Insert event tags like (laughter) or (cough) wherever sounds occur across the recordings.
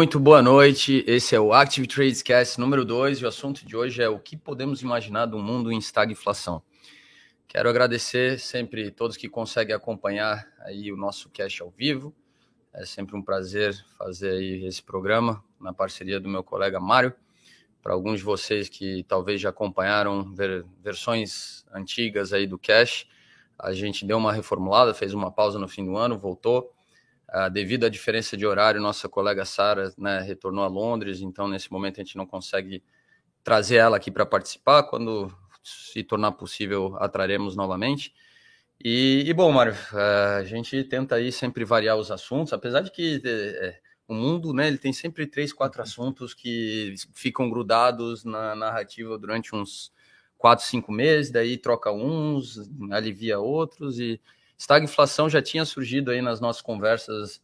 Muito boa noite. Esse é o Active Trades Cast número 2 e o assunto de hoje é o que podemos imaginar do mundo em estagflação. Quero agradecer sempre todos que conseguem acompanhar aí o nosso cast ao vivo. É sempre um prazer fazer aí esse programa na parceria do meu colega Mário. Para alguns de vocês que talvez já acompanharam ver, versões antigas aí do cash, a gente deu uma reformulada, fez uma pausa no fim do ano, voltou Uh, devido à diferença de horário, nossa colega Sara né, retornou a Londres, então nesse momento a gente não consegue trazer ela aqui para participar. Quando se tornar possível, atraremos novamente. E, e bom, Mário, uh, a gente tenta aí sempre variar os assuntos, apesar de que é, o mundo, né, ele tem sempre três, quatro assuntos que ficam grudados na narrativa durante uns quatro, cinco meses, daí troca uns, alivia outros e Estagflação já tinha surgido aí nas nossas conversas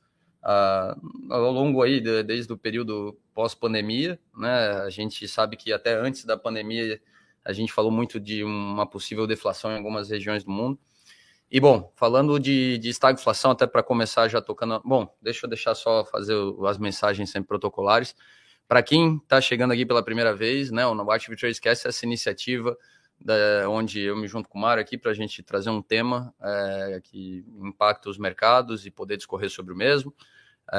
uh, ao longo aí, de, desde o período pós-pandemia, né? A gente sabe que até antes da pandemia a gente falou muito de uma possível deflação em algumas regiões do mundo. E bom, falando de, de estagflação, até para começar já tocando. Bom, deixa eu deixar só fazer as mensagens sempre protocolares. Para quem está chegando aqui pela primeira vez, né, o Novartis Trades Cast, essa iniciativa da, onde eu me junto com o Mário aqui para a gente trazer um tema é, que impacta os mercados e poder discorrer sobre o mesmo. É,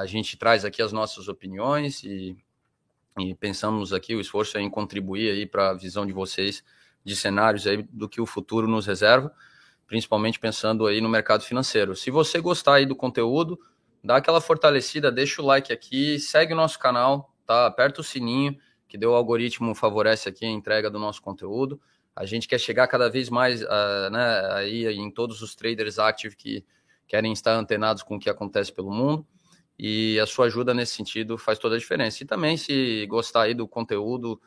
a gente traz aqui as nossas opiniões e, e pensamos aqui o esforço é em contribuir aí para a visão de vocês de cenários aí do que o futuro nos reserva, principalmente pensando aí no mercado financeiro. Se você gostar aí do conteúdo, dá aquela fortalecida, deixa o like aqui, segue o nosso canal, tá? Aperta o sininho que deu o algoritmo favorece aqui a entrega do nosso conteúdo. A gente quer chegar cada vez mais uh, né, aí em todos os traders active que querem estar antenados com o que acontece pelo mundo. E a sua ajuda nesse sentido faz toda a diferença. E também, se gostar aí do conteúdo,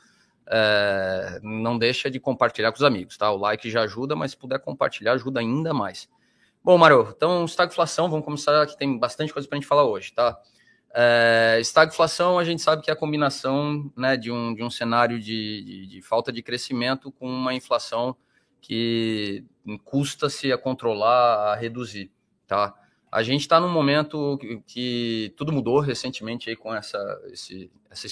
é, não deixa de compartilhar com os amigos, tá? O like já ajuda, mas se puder compartilhar, ajuda ainda mais. Bom, Mário, então, estagflação, vamos começar, que tem bastante coisa para a gente falar hoje, tá? É, estagflação, a gente sabe que é a combinação né, de, um, de um cenário de, de, de falta de crescimento com uma inflação que custa-se a controlar, a reduzir. Tá? A gente está num momento que, que, tudo mudou recentemente aí com essa, esse, essa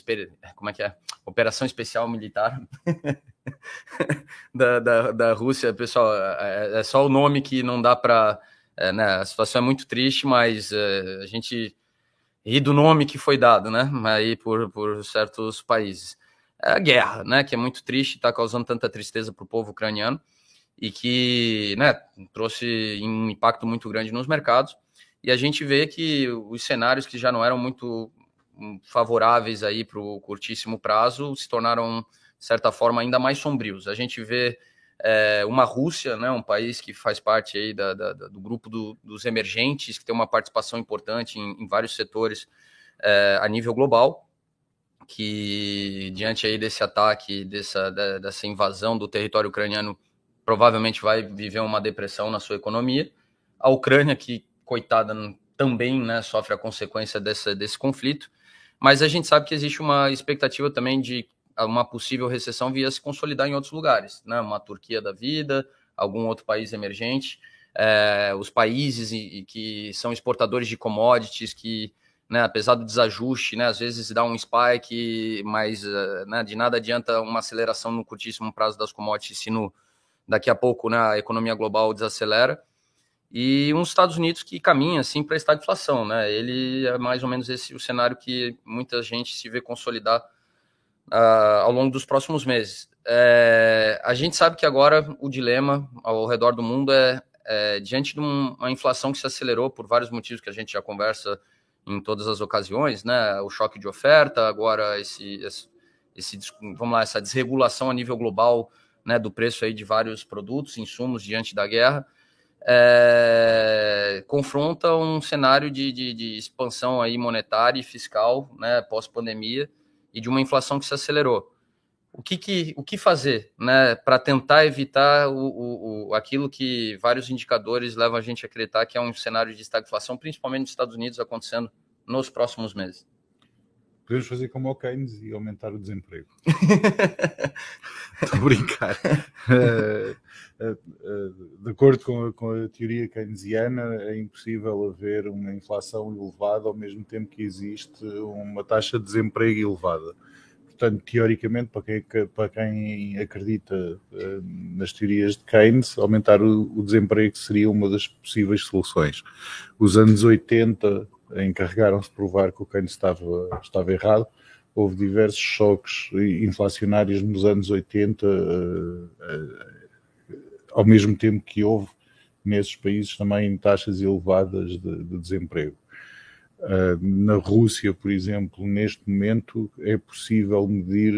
como é que é? Operação Especial Militar (laughs) da, da, da Rússia. Pessoal, é, é, só o nome que não dá para... É, né, a situação é muito triste, mas é, a gente e do nome que foi dado, né, aí por, por certos países. É a guerra, né, que é muito triste, está causando tanta tristeza para o povo ucraniano e que, né, trouxe um impacto muito grande nos mercados. E a gente vê que os cenários que já não eram muito hum, favoráveis aí para o curtíssimo prazo se tornaram, de certa forma, ainda mais sombrios. A gente vê é, uma Rússia, né, um país que faz parte aí da, da, do grupo do, dos emergentes, que tem uma participação importante em, em vários setores é, a nível global, que diante aí desse ataque, dessa, dessa invasão do território ucraniano, provavelmente vai viver uma depressão na sua economia. A Ucrânia, que, coitada, também né, sofre a consequência dessa, desse conflito, mas a gente sabe que existe uma expectativa também de uma possível recessão via se consolidar em outros lugares, né? Uma Turquia da vida, algum outro país emergente, é, os países e, e que são exportadores de commodities que né, apesar do desajuste, né, às vezes dá um spike, mas eh, né, de nada adianta uma aceleração no curtíssimo prazo das commodities se no, daqui a pouco né, a economia global desacelera. E uns Estados Unidos que caminha assim para a estagflação, né? Ele é mais ou menos esse o cenário que muita gente se vê consolidar uh, ao longo dos próximos meses. É, a gente sabe que agora o dilema ao redor do mundo é, é, diante de uma inflação que se acelerou por vários motivos que a gente já conversa em todas as ocasiões, né? O choque de oferta, agora esse, esse, esse vamos lá, essa desregulação a nível global, né, do preço aí de vários produtos, insumos diante da guerra, é, confronta um cenário de, de, de, expansão aí monetária e fiscal, né, pós-pandemia, e de uma inflação que se acelerou. O que, que, o que fazer né, para tentar evitar o, o, o, aquilo que vários indicadores levam a gente a acreditar que é um cenário de estagflação, principalmente nos Estados Unidos, acontecendo nos próximos meses? Podemos fazer como o Keynes e aumentar o desemprego. (laughs) Estou a brincar. Uh, uh, uh, de acordo com a, com a, teoria keynesiana, é impossível haver uma inflação elevada ao mesmo tempo que existe uma taxa de desemprego elevada. Portanto, teoricamente, para quem, para quem acredita nas teorias de Keynes, aumentar o, o desemprego seria uma das possíveis soluções. Os anos 80 encarregaram-se de provar que o Keynes estava, estava errado. Houve diversos choques inflacionários nos anos 80, uh, uh, ao mesmo tempo que houve nesses países também taxas elevadas de, de desemprego. Uh, na Rússia, por exemplo, neste momento é possível medir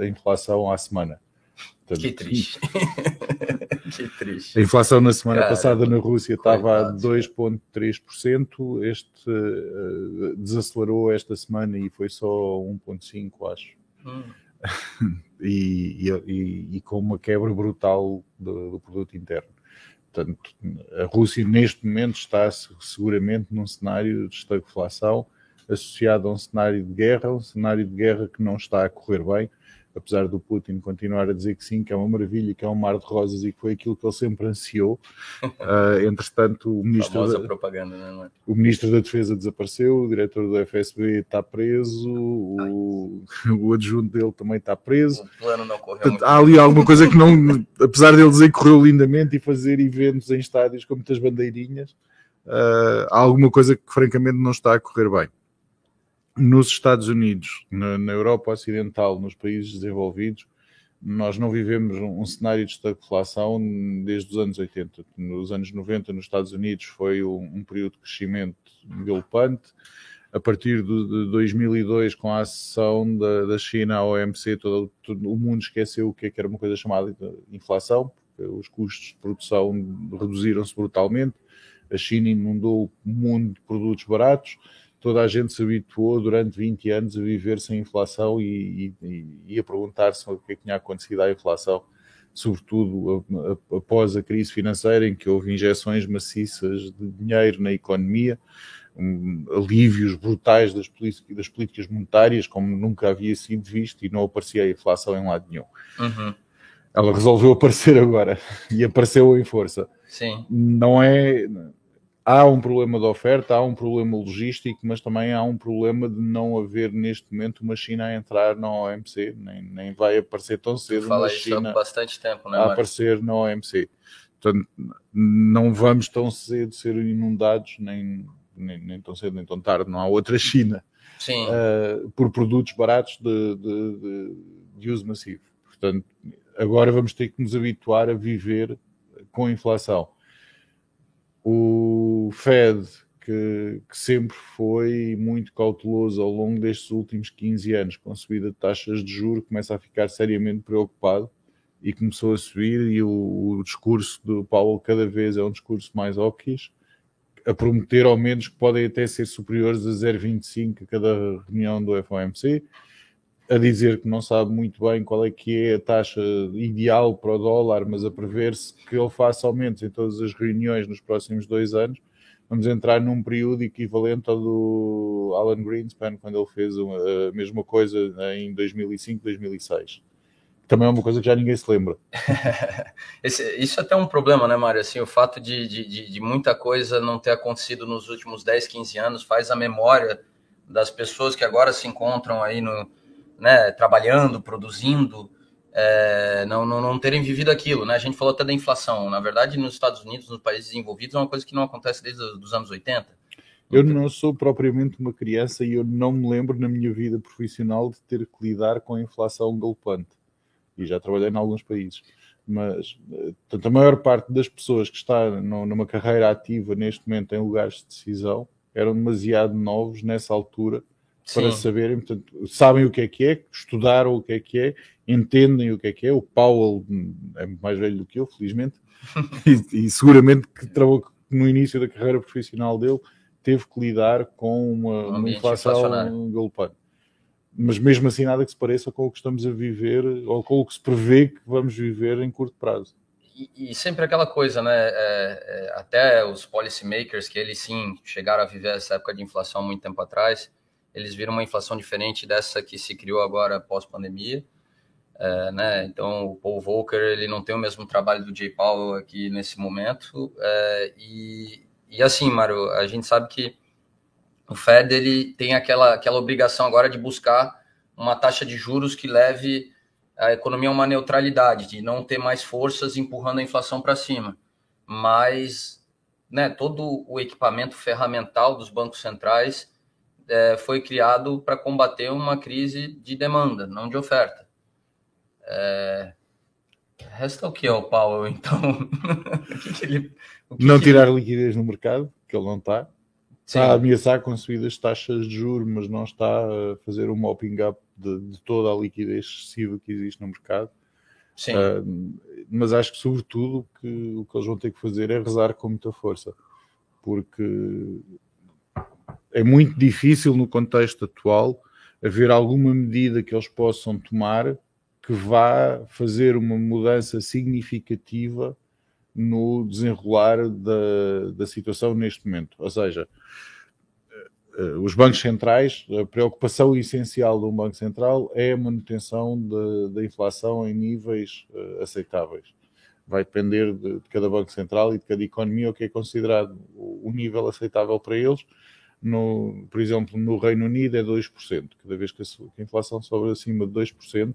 a inflação à semana. Que triste. (laughs) que triste. A inflação na semana Cara, passada na Rússia estava a 2,3%, este uh, desacelerou esta semana e foi só 1,5%, acho. Hum. (laughs) e, e, e, com uma quebra brutal do, do produto interno. Portanto, a Rússia neste momento está seguramente num cenário de estagflação associado a um cenário de guerra, um cenário de guerra que não está a correr bem apesar do Putin continuar a dizer que sim, que é uma maravilha, que é um mar de rosas e que foi aquilo que ele sempre ansiou. Uh, (laughs) entretanto, o ministro, da, propaganda, não é? o ministro da Defesa desapareceu, o diretor do FSB está preso, o, (laughs) o adjunto dele também está preso. O plano não correu Portanto, Há ali alguma coisa que não, (laughs) apesar dele dizer que correu lindamente e fazer eventos em estádios com muitas bandeirinhas, uh, há alguma coisa que francamente não está a correr bem nos Estados Unidos, na, na, Europa Ocidental, nos países desenvolvidos, nós não vivemos um, um, cenário de estagflação desde os anos 80. Nos anos 90, nos Estados Unidos, foi um, um período de crescimento galopante. A partir de, de 2002, com a acessão da, da China à OMC, todo, todo, o mundo esqueceu o que, é que era uma coisa chamada inflação, porque os custos de produção reduziram-se brutalmente. A China inundou o mundo de produtos baratos toda a gente se habituou durante 20 anos a viver sem inflação e, e, e a perguntar-se o que, é que tinha acontecido à inflação, sobretudo após a crise financeira, em que houve injeções maciças de dinheiro na economia, um, alívios brutais das, das, políticas monetárias, como nunca havia sido visto, e não aparecia a inflação em lado nenhum. Uhum. Ela resolveu aparecer agora (laughs) e apareceu em força. Sim. Não é há um problema de oferta, há um problema logístico, mas também há um problema de não haver neste momento uma China a entrar na OMC, nem, nem vai aparecer tão cedo uma China há bastante tempo, né, a aparecer na OMC. Portanto, não vamos tão cedo ser inundados, nem, nem, nem tão cedo nem tão tarde, não há outra China uh, por produtos baratos de, de, de, de uso massivo. Portanto, agora vamos ter que nos habituar a viver com inflação. O Fed, que, que, sempre foi muito cauteloso ao longo destes últimos 15 anos com a subida de taxas de juros, começa a ficar seriamente preocupado e começou a subir e o, o discurso do Paulo cada vez é um discurso mais óquis, a prometer aumentos que podem até ser superiores a 0,25 a cada reunião do FOMC, a dizer que não sabe muito bem qual é que é a taxa ideal para o dólar, mas a prever-se que ele faça aumentos em todas as reuniões nos próximos dois anos, vamos entrar num período equivalente ao do Alan Greenspan, quando ele fez a mesma coisa em 2005, 2006. Também é uma coisa que já ninguém se lembra. (laughs) Esse, isso é até um problema, né, Mário? Assim, o fato de, de, de muita coisa não ter acontecido nos últimos 10, 15 anos faz a memória das pessoas que agora se encontram aí no, né, trabalhando, produzindo, é, não, não, não terem vivido aquilo. Né? A gente falou até da inflação. Na verdade, nos Estados Unidos, nos países desenvolvidos, é uma coisa que não acontece desde os anos 80. Eu não sou propriamente uma criança e eu não me lembro na minha vida profissional de ter que lidar com a inflação galopante. E já trabalhei em alguns países. Mas portanto, a maior parte das pessoas que está numa carreira ativa neste momento em lugares de decisão eram demasiado novos nessa altura para Sim. saberem, portanto, sabem o que é que é, estudaram o que é que é, entendem o que é que é. O Powell é muito mais velho do que eu, felizmente, (laughs) e, e, seguramente que no início da carreira profissional dele teve que lidar com uma, um uma inflação galopante. Mas mesmo assim, nada que se pareça com o que estamos a viver ou com o que se prevê que vamos viver em curto prazo. E, e sempre aquela coisa, né? É, é, até os policymakers, que eles sim chegaram a viver essa época de inflação muito tempo atrás, eles viram uma inflação diferente dessa que se criou agora pós-pandemia. É, né? Então, o Paul Volcker ele não tem o mesmo trabalho do Jay Powell aqui nesse momento. É, e, e assim, Mário, a gente sabe que o Fed ele tem aquela, aquela obrigação agora de buscar uma taxa de juros que leve a economia a uma neutralidade, de não ter mais forças empurrando a inflação para cima. Mas né, todo o equipamento ferramental dos bancos centrais é, foi criado para combater uma crise de demanda, não de oferta. É... Resta o (laughs) que é o Powell, então? o que que ele, o que não que tirar ele... liquidez no mercado, que ele não está. Está a ameaçar com subidas taxas de juros, mas não está a fazer um mopping up de, de toda a liquidez excessiva que existe no mercado. Sim. Uh, mas acho que, sobretudo, que o que eles vão ter que fazer é rezar com muita força, porque é muito difícil, no contexto atual, haver alguma medida que eles possam tomar que vá fazer uma mudança significativa no desenrolar da, da situação neste momento. Ou seja, eh, os bancos centrais, a preocupação essencial de um banco central é a manutenção da inflação em níveis uh, aceitáveis. Vai depender de, de, cada banco central e de cada economia o que é considerado o, o nível aceitável para eles. No, por exemplo, no Reino Unido é 2%. Cada vez que a, que a inflação sobe acima de 2%,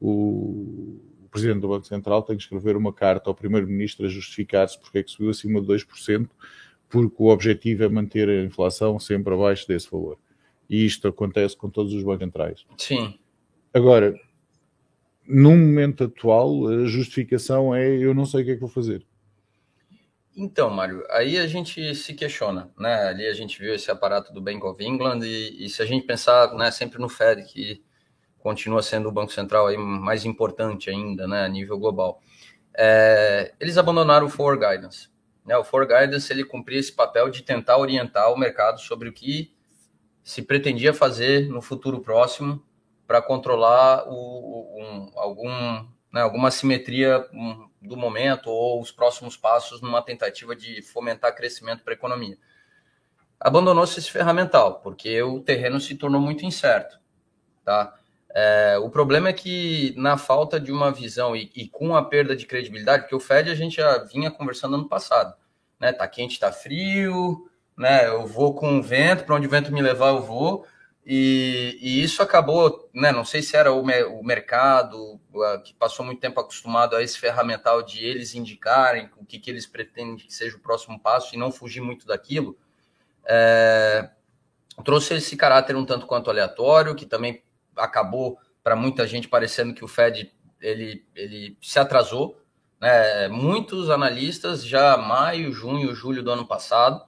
o, Presidente do Banco Central tem que escrever uma carta ao Primeiro-Ministro a justificar-se porque é que subiu acima de 2%, porque o objetivo é manter a inflação sempre abaixo desse valor. E isto acontece com todos os bancos centrais. Sim. Agora, no momento atual, a justificação é eu não sei o que é que vou fazer. Então, Mário, aí a gente se questiona, né? Ali a gente viu esse aparato do Bank of England e, e se a gente pensar, né, sempre no Fed, que continua sendo o banco central aí mais importante ainda, né, a nível global. É, eles abandonaram o Forward Guidance. Né? O Forward Guidance ele cumpria esse papel de tentar orientar o mercado sobre o que se pretendia fazer no futuro próximo para controlar o, um, algum, né, alguma simetria do momento ou os próximos passos numa tentativa de fomentar crescimento para a economia. Abandonou-se esse ferramental, porque o terreno se tornou muito incerto. Tá? É, o problema é que, na falta de uma visão e, e, com a perda de credibilidade, porque o Fed a gente já vinha conversando ano passado, né? Tá quente, tá frio, né? Eu vou com o vento, para onde o vento me levar, eu vou. E, e isso acabou, né? Não sei se era o, o mercado que passou muito tempo acostumado a esse ferramental de eles indicarem o que, que eles pretendem que seja o próximo passo e não fugir muito daquilo. É, trouxe esse caráter um tanto quanto aleatório, que também acabou para muita gente parecendo que o Fed ele, ele se atrasou. Né? Muitos analistas já maio, junho, julho do ano passado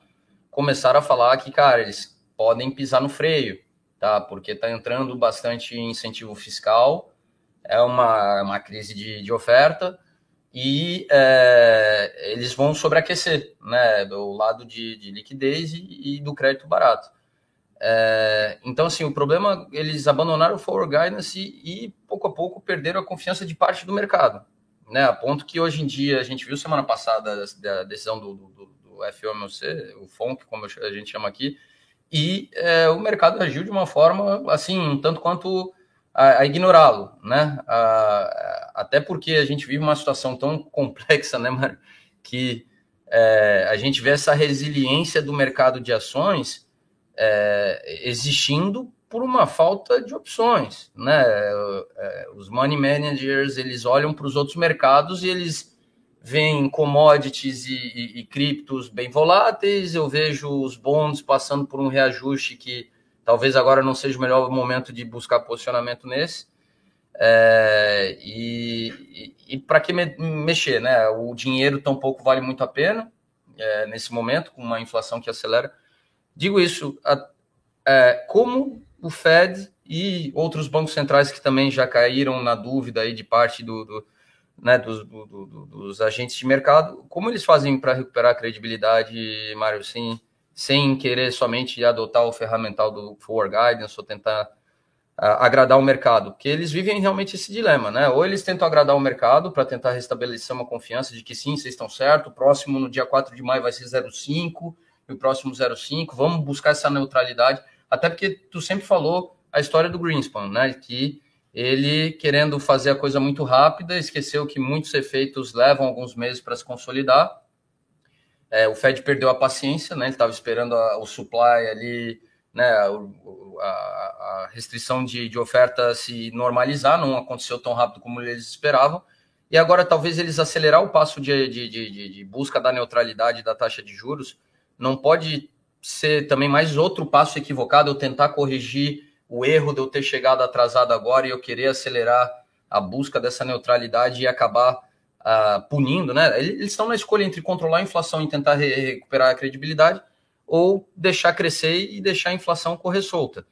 começaram a falar que, cara, eles podem pisar no freio, tá? Porque está entrando bastante incentivo fiscal, é uma, uma crise de, de oferta e é, eles vão sobreaquecer, né? Do lado de, de liquidez e, e do crédito barato. É, então, assim, o problema, eles abandonaram o forward guidance e, e, pouco a pouco perderam a confiança de parte do mercado, né? A ponto que hoje em dia, a gente viu semana passada a decisão do, do, do FOMC, o FONC, como a gente chama aqui, e é, o mercado agiu de uma forma, assim, um tanto quanto a, a ignorá-lo, né? Até porque a gente vive uma situação tão (laughs) complexa, né, Mário, que é, a gente vê essa resiliência do mercado de ações é, existindo por uma falta de opções, né? É, os money managers eles olham para os outros mercados e eles veem commodities e, e, e, criptos bem voláteis. Eu vejo os bonds passando por um reajuste que talvez agora não seja o melhor momento de buscar posicionamento nesse. É, e, e para que me, mexer, né? O dinheiro tampouco vale muito a pena é, nesse momento, com uma inflação que acelera. Digo isso, a, é, como o Fed e outros bancos centrais que também já caíram na dúvida aí de parte do, do né, dos, do, do, dos agentes de mercado, como eles fazem para recuperar a credibilidade, Mário, sem, sem querer somente adotar o ferramental do Forward Guidance ou tentar agradar o mercado, porque eles vivem realmente esse dilema, né? Ou eles tentam agradar o mercado para tentar restabelecer uma confiança de que sim, vocês estão certo, o próximo no dia 4 de maio vai ser 0,5, e o próximo 0,5, vamos buscar essa neutralidade, Até porque tu sempre falou a história do Greenspan, né? Que ele, querendo fazer a coisa muito rápida, esqueceu que muitos efeitos levam alguns meses para se consolidar. É, o Fed perdeu a paciência, né? Ele estava esperando a, o supply ali, né? A, a, restrição de, de oferta se normalizar, não aconteceu tão rápido como eles esperavam. E agora, talvez eles acelerar o passo de, de, de, de busca da neutralidade da taxa de juros, não pode ser também mais outro passo equivocado, eu tentar corrigir o erro de eu ter chegado atrasado agora e eu querer acelerar a busca dessa neutralidade e acabar uh, punindo, né? Eles estão na escolha entre controlar a inflação e tentar re recuperar a credibilidade ou deixar crescer e deixar a inflação correr solta.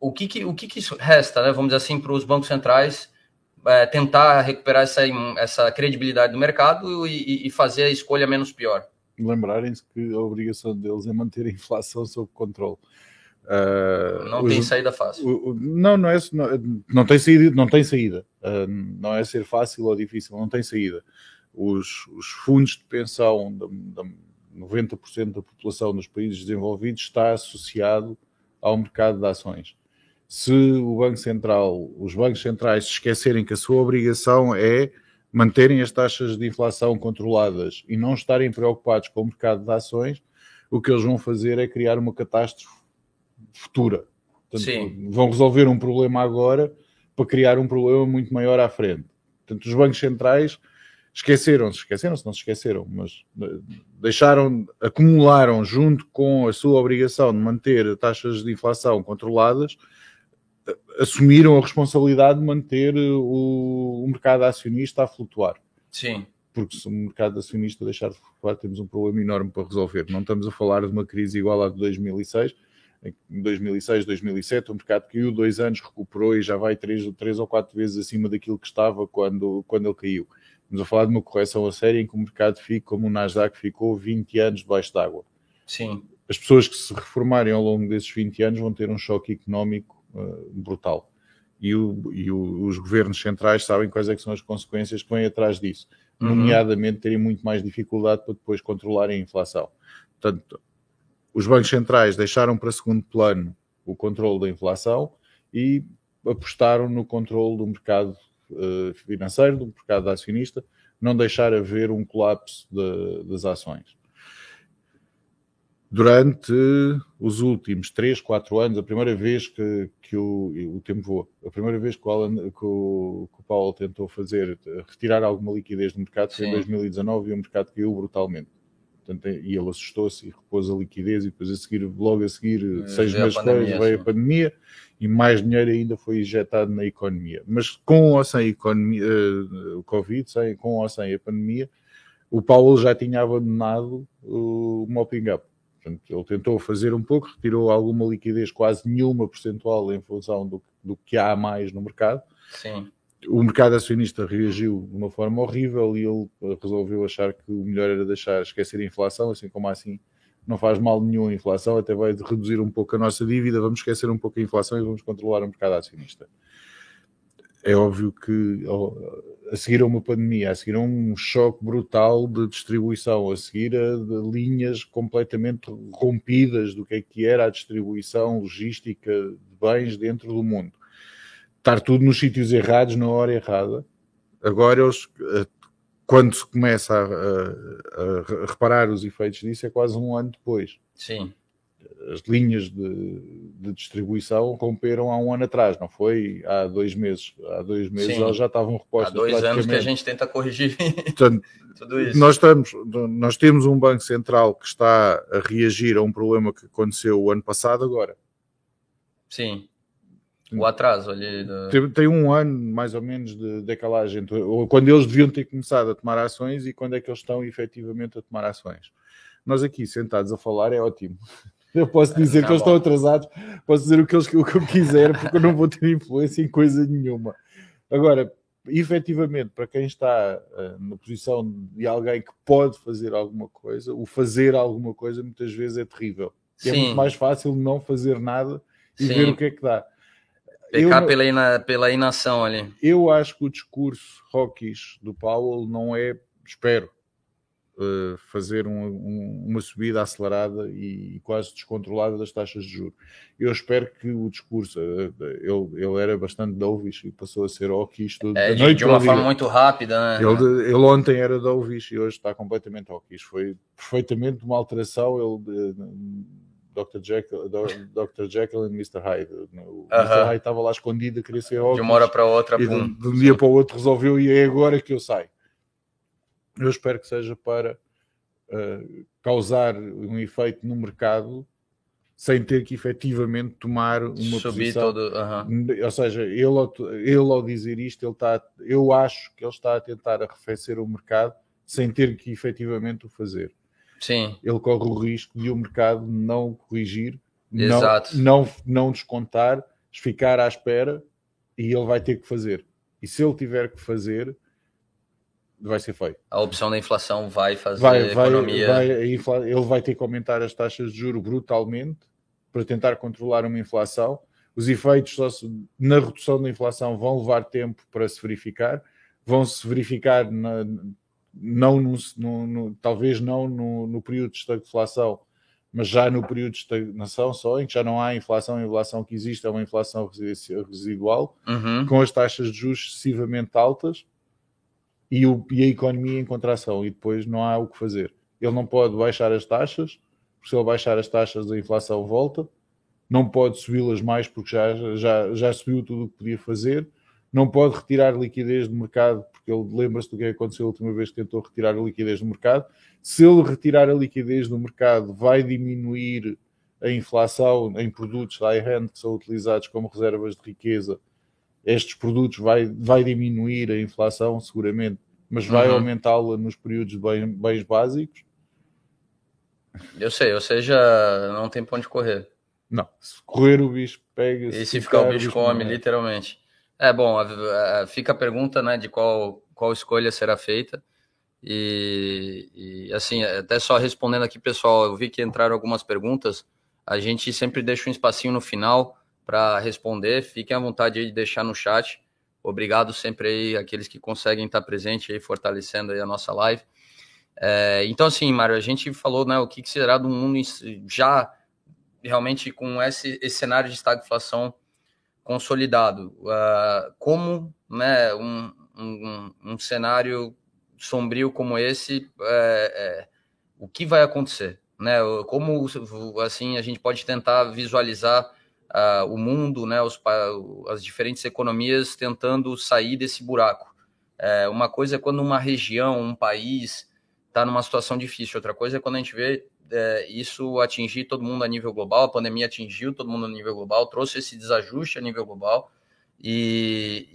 O que, que o que, que resta, né? Vamos dizer assim, para os bancos centrais é, tentar recuperar essa, essa credibilidade do mercado e, e fazer a escolha menos pior lembrarem-se que a obrigação deles é manter a inflação sob controle. Uh, não os, tem saída fácil. O, o, não, não é não, não tem saída, não tem saída. Uh, não é ser fácil ou difícil, não tem saída. Os, os fundos de pensão de, de 90% da população dos países desenvolvidos está associado ao mercado de ações. Se o Banco Central, os bancos centrais se esquecerem que a sua obrigação é manterem as taxas de inflação controladas e não estarem preocupados com o mercado de ações, o que eles vão fazer é criar uma catástrofe futura. Portanto, Sim. Vão resolver um problema agora para criar um problema muito maior à frente. Portanto, os bancos centrais esqueceram-se, esqueceram-se, não se esqueceram, mas eh, deixaram, acumularam junto com a sua obrigação de manter taxas de inflação controladas, assumiram a responsabilidade de manter o, o mercado acionista a flutuar. Sim. Porque se o mercado acionista deixar de flutuar, temos um problema enorme para resolver. Não estamos a falar de uma crise igual à de 2006. Em 2006, 2007, o mercado caiu dois anos, recuperou e já vai três, três ou quatro vezes acima daquilo que estava quando, quando ele caiu. Estamos a falar de uma correção a sério em que o mercado fica como o Nasdaq ficou 20 anos debaixo d'água. Sim. As pessoas que se reformarem ao longo desses 20 anos vão ter um choque económico brutal. E, o, e o, os governos centrais sabem quais é são as consequências que vêm atrás disso, uhum. nomeadamente terem muito mais dificuldade para depois controlarem a inflação. Portanto, os bancos centrais deixaram para segundo plano o controle da inflação e apostaram no controle do mercado uh, financeiro, do mercado acionista, não deixar haver um colapso de, das ações durante os últimos 3, 4 anos, a primeira vez que, que o, o tempo voa, a primeira vez que o, Alan, que, o, que o Paulo tentou fazer, retirar alguma liquidez do mercado foi Sim. em 2019 e o mercado caiu brutalmente. Portanto, e ele assustou-se e repôs a liquidez e depois a seguir, logo a seguir, é, seis meses depois, veio a pandemia e mais dinheiro ainda foi injetado na economia. Mas com ou sem economia, o Covid, sem, com ou sem a pandemia, o Paulo já tinha abandonado o mopping up Portanto, ele tentou fazer um pouco, retirou alguma liquidez, quase nenhuma percentual em função do, do que há mais no mercado. Sim. O mercado acionista reagiu de uma forma horrível e ele resolveu achar que o melhor era deixar esquecer a inflação, assim como assim não faz mal nenhum a inflação, até vai reduzir um pouco a nossa dívida, vamos esquecer um pouco a inflação e vamos controlar o mercado acionista é óbvio que a seguir a uma pandemia, a seguir a um choque brutal de distribuição, a seguir a linhas completamente rompidas do que é que era a distribuição logística de bens dentro do mundo, estar tudo nos sítios errados na hora errada. Agora eles, eh, quando se começa a, a, a reparar os efeitos disso, é quase um ano depois. Sim as linhas de, de, distribuição romperam há um ano atrás, não foi há dois meses. Há dois meses Sim. elas já estavam repostas. Há dois anos que a gente tenta corrigir (laughs) Portanto, tudo isso. Nós, estamos, nós temos um Banco Central que está a reagir a um problema que aconteceu o ano passado agora. Sim. O atraso ali. Do... Tem, tem, um ano, mais ou menos, de decalagem. Quando eles deviam ter começado a tomar ações e quando é que eles estão efetivamente a tomar ações. Nós aqui sentados a falar é ótimo. Eu posso dizer tá que eles estão atrasados, posso dizer o que, eles, o que eu quiser, porque eu não vou ter influência em coisa nenhuma. Agora, efetivamente, para quem está uh, na posição de alguém que pode fazer alguma coisa, o fazer alguma coisa muitas vezes é terrível. E é muito mais fácil não fazer nada e Sim. ver o que é que dá. Pecar eu, pela, ina, pela inação ali. Eu acho que o discurso rockies do Powell não é, espero, uh, fazer um, um, uma subida acelerada e quase descontrolada das taxas de juros. Eu espero que o discurso, uh, ele, ele era bastante dovish e passou a ser hawkish de, é, de, de uma forma muito rápida. Né? Ele, ele ontem era dovish e hoje está completamente hawkish. Foi perfeitamente uma alteração. Ele Dr. Jekyll, Dr. Jekyll e Mr. Hyde. O uh -huh. Mr. Hyde estava lá escondido, queria ser óbvio. De uma hora para outra, e de, um dia para o outro resolveu e é agora que eu saio. Eu espero que seja para uh, causar um efeito no mercado sem ter que efetivamente tomar uma Subir posição. Todo. Ou seja, ele, ele ao dizer isto, ele está, eu acho que ele está a tentar arrefecer o mercado sem ter que efetivamente o fazer. Sim. ele corre o risco de o mercado não corrigir, Exato. Não, não, não descontar, ficar à espera e ele vai ter que fazer. E se ele tiver que fazer, vai ser feio. A opção da inflação vai fazer vai, vai, economia. Vai, ele vai ter que aumentar as taxas de juro brutalmente para tentar controlar uma inflação. Os efeitos na redução da inflação vão levar tempo para se verificar, vão se verificar na, não no, no, no, talvez não no, no, período de estagflação, mas já no período de estagnação só, em que já não há inflação, a inflação que existe é uma inflação residual, uhum. com as taxas de juros excessivamente altas e, o, e, a economia em contração, e depois não há o que fazer. Ele não pode baixar as taxas, porque se ele baixar as taxas a inflação volta, não pode subi-las mais porque já, já, já subiu tudo o que podia fazer, não pode retirar liquidez do mercado, porque ele lembra-se do que aconteceu a última vez que tentou retirar a liquidez do mercado. Se ele retirar a liquidez do mercado, vai diminuir a inflação em produtos high-end que são utilizados como reservas de riqueza. Estes produtos vai, vai diminuir a inflação, seguramente, mas vai uhum. aumentá-la nos períodos de bem, bens básicos. Eu sei, ou seja, não tem ponto de correr. Não, se correr o bicho pega. E se, se ficar, o bicho come, literalmente. É bom, fica a pergunta, né, de qual qual escolha será feita. E, e, assim, até só respondendo aqui, pessoal, eu vi que entraram algumas perguntas. A gente sempre deixa um espacinho no final para responder. Fiquem à vontade de deixar no chat. Obrigado sempre aí aqueles que conseguem estar presente aí, fortalecendo aí a nossa live. É, então, assim, Mário, a gente falou, né, o que, que será do mundo já realmente com esse, esse cenário de estagflação consolidado. Uh, como né, um, um, um, cenário sombrio como esse, é, é, o que vai acontecer? Né? Como assim a gente pode tentar visualizar uh, o mundo, né, os, as diferentes economias tentando sair desse buraco? É, uma coisa é quando uma região, um país está numa situação difícil, outra coisa é quando a gente vê é, isso atingir todo mundo a nível global, a pandemia atingiu todo mundo a nível global, trouxe esse desajuste a nível global. E,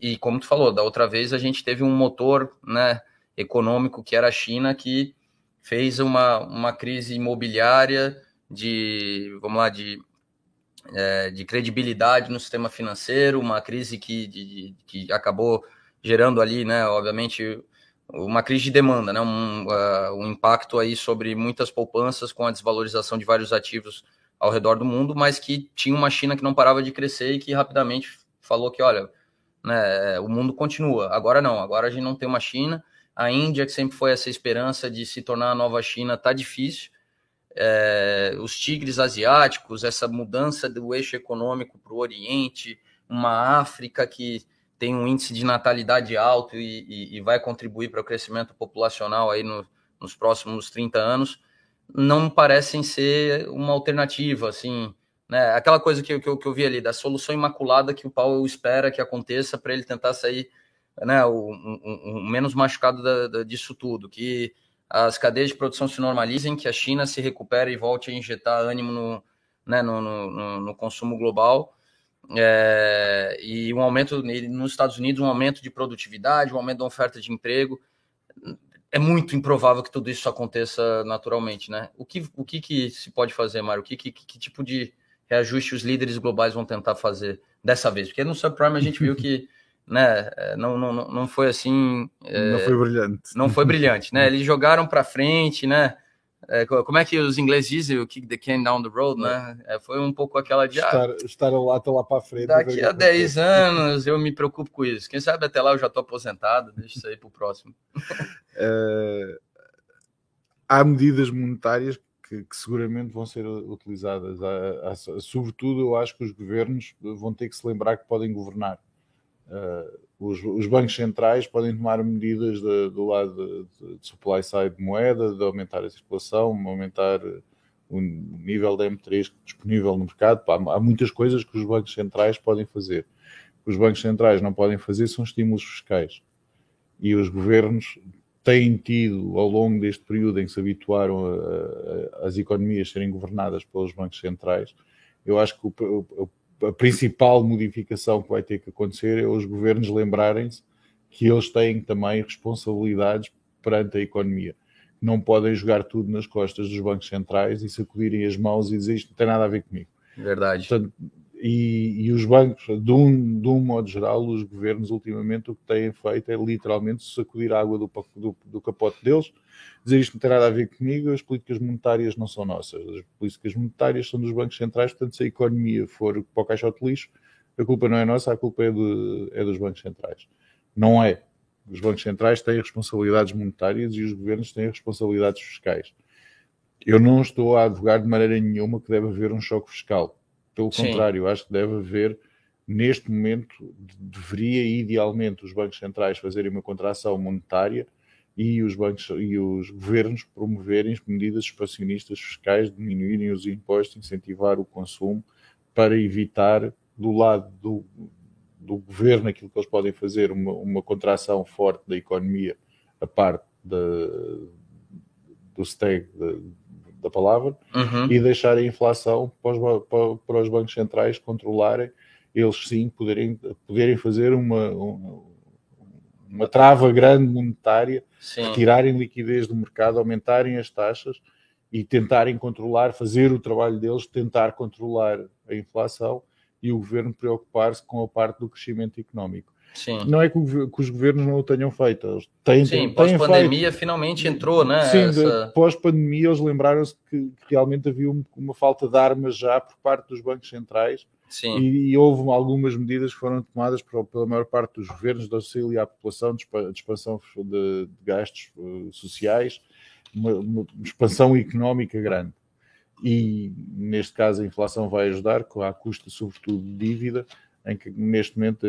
e, e como tu falou, da outra vez a gente teve um motor né, econômico que era a China, que fez uma, uma crise imobiliária de, vamos lá, de, é, de credibilidade no sistema financeiro, uma crise que, de, que acabou gerando ali, né, obviamente, uma crise de demanda, né? um, uh, um impacto aí sobre muitas poupanças com a desvalorização de vários ativos ao redor do mundo, mas que tinha uma China que não parava de crescer e que rapidamente falou que, olha, né, o mundo continua. Agora não, agora a gente não tem uma China. A Índia, que sempre foi essa esperança de se tornar a nova China, está difícil. É, os tigres asiáticos, essa mudança do eixo econômico para o Oriente, uma África que tem um índice de natalidade alto e, e, e vai contribuir para o crescimento populacional aí no, nos próximos 30 anos, não parecem ser uma alternativa, assim, né? Aquela coisa que, que, eu, que eu vi ali, da solução imaculada que o Paulo espera que aconteça para ele tentar sair né, o, um, um menos machucado da, da, disso tudo, que as cadeias de produção se normalizem, que a China se recupere e volte a injetar ânimo no, né, no, no, no consumo global, é, e um aumento nos Estados Unidos, um aumento de produtividade, um aumento da oferta de emprego. É muito improvável que tudo isso aconteça naturalmente, né? O que, o que, que se pode fazer, Mário? O que, que, que tipo de reajuste os líderes globais vão tentar fazer dessa vez? Porque no subprime a gente viu que (laughs) né, é, não, não, não foi assim. É, não foi brilhante. Não foi brilhante, né? (laughs) Eles jogaram para frente, né? É, como é que os ingleses dizem o kick the can down the road, né? É, foi um pouco aquela de. Ah, estar, estar lá, até lá para frente. Daqui a 10 (laughs) anos eu me preocupo com isso. Quem sabe até lá eu já estou aposentado, deixa isso aí para o próximo. (laughs) É, há medidas monetárias que, que, seguramente vão ser utilizadas. Há, há, sobretudo, eu acho que os governos vão ter que se lembrar que podem governar. Uh, os, os, bancos centrais podem tomar medidas de, do lado de, de, supply side de moeda, de aumentar a circulação, aumentar o nível da M3 disponível no mercado. Pá, há muitas coisas que os bancos centrais podem fazer. O que os bancos centrais não podem fazer são estímulos fiscais. E os governos têm tido, ao longo deste período em que se habituaram a, a, as economias serem governadas pelos bancos centrais, eu acho que o, a principal modificação que vai ter que acontecer é os governos lembrarem-se que eles têm também responsabilidades perante a economia. Não podem jogar tudo nas costas dos bancos centrais e sacudirem as mãos e dizer isto não tem nada a ver comigo. Verdade. Portanto, e, e, os bancos, de um, de um modo geral, os governos ultimamente o que têm feito é literalmente sacudir a água do, do, do, capote deles, dizer isto não tem nada a ver comigo, as políticas monetárias não são nossas, as políticas monetárias são dos bancos centrais, portanto, se a economia for para o caixote lixo, a culpa não é nossa, a culpa é, de, é dos bancos centrais. Não é. Os bancos centrais têm responsabilidades monetárias e os governos têm responsabilidades fiscais. Eu não estou a advogar de maneira nenhuma que deve haver um choque fiscal pelo Sim. contrário, acho que deve haver, neste momento, deveria idealmente os bancos centrais fazerem uma contração monetária e os bancos e os governos promoverem medidas expansionistas fiscais, diminuírem os impostos, incentivar o consumo para evitar do lado do, do governo aquilo que eles podem fazer uma, uma contração forte da economia a parte da, do stag da palavra, uhum. e deixar a inflação para os, para, para os, bancos centrais controlarem, eles sim poderem, poderem fazer uma, uma, uma trava grande monetária, sim. retirarem liquidez do mercado, aumentarem as taxas e tentarem controlar, fazer o trabalho deles, tentar controlar a inflação e o governo preocupar-se com a parte do crescimento económico. Sim. Não é que, os governos não o tenham feito. Eles têm, Sim, pós-pandemia finalmente entrou, né? Sim, essa... pós-pandemia eles lembraram-se que, realmente havia uma falta de armas já por parte dos bancos centrais. E, e houve algumas medidas que foram tomadas pela maior parte dos governos de auxílio à população, de, expansão de, gastos uh, sociais, uma, uma expansão económica grande e neste caso a inflação vai ajudar, com a custa sobretudo de dívida, em que neste momento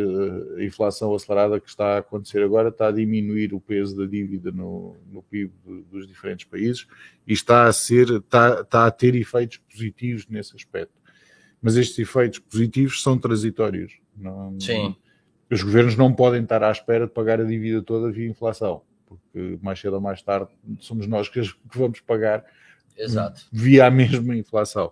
a inflação acelerada que está a acontecer agora está a diminuir o peso da dívida no, no PIB dos diferentes países e está a ser está, está a ter efeitos positivos nesse aspecto. Mas estes efeitos positivos são transitórios. Não, Sim. Os governos não podem estar à espera de pagar a dívida toda via inflação, porque mais cedo ou mais tarde somos nós que, que vamos pagar Exato. via a mesma inflação.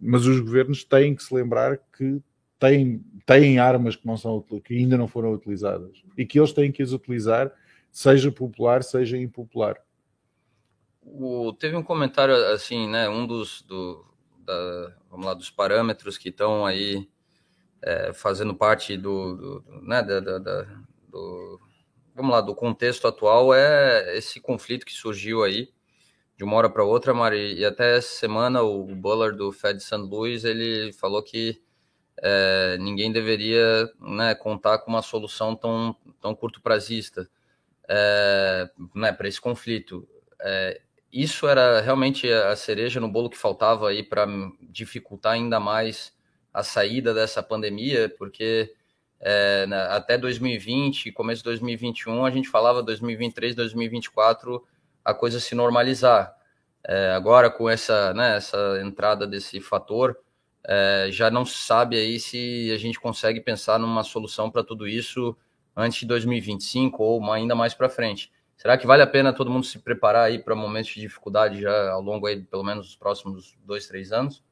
Mas os governos têm que se lembrar que têm, têm armas que, não são, que ainda não foram utilizadas e que eles têm que as utilizar, seja popular, seja impopular. O, teve um comentário assim, né? Um dos, do, da, vamos lá, dos parâmetros que estão aí é, fazendo parte do, do né, da, da, da, do, vamos lá, do contexto atual é esse conflito que surgiu aí de uma hora para outra, Mari. E até essa semana o Bullard do Fed St. Louis ele falou que é, ninguém deveria né, contar com uma solução tão, tão curto prazista é, né, para esse conflito. É, isso era realmente a cereja no bolo que faltava aí para dificultar ainda mais a saída dessa pandemia, porque é, até 2020, começo de 2021, a gente falava 2023, 2024, a coisa se normalizar. É, agora, com essa, né, essa entrada desse fator, é, já não se sabe aí se a gente consegue pensar numa solução para tudo isso antes de 2025 ou ainda mais para frente. Será que vale a pena todo mundo se preparar aí para momentos de dificuldade já ao longo aí, pelo menos, dos próximos dois, três anos?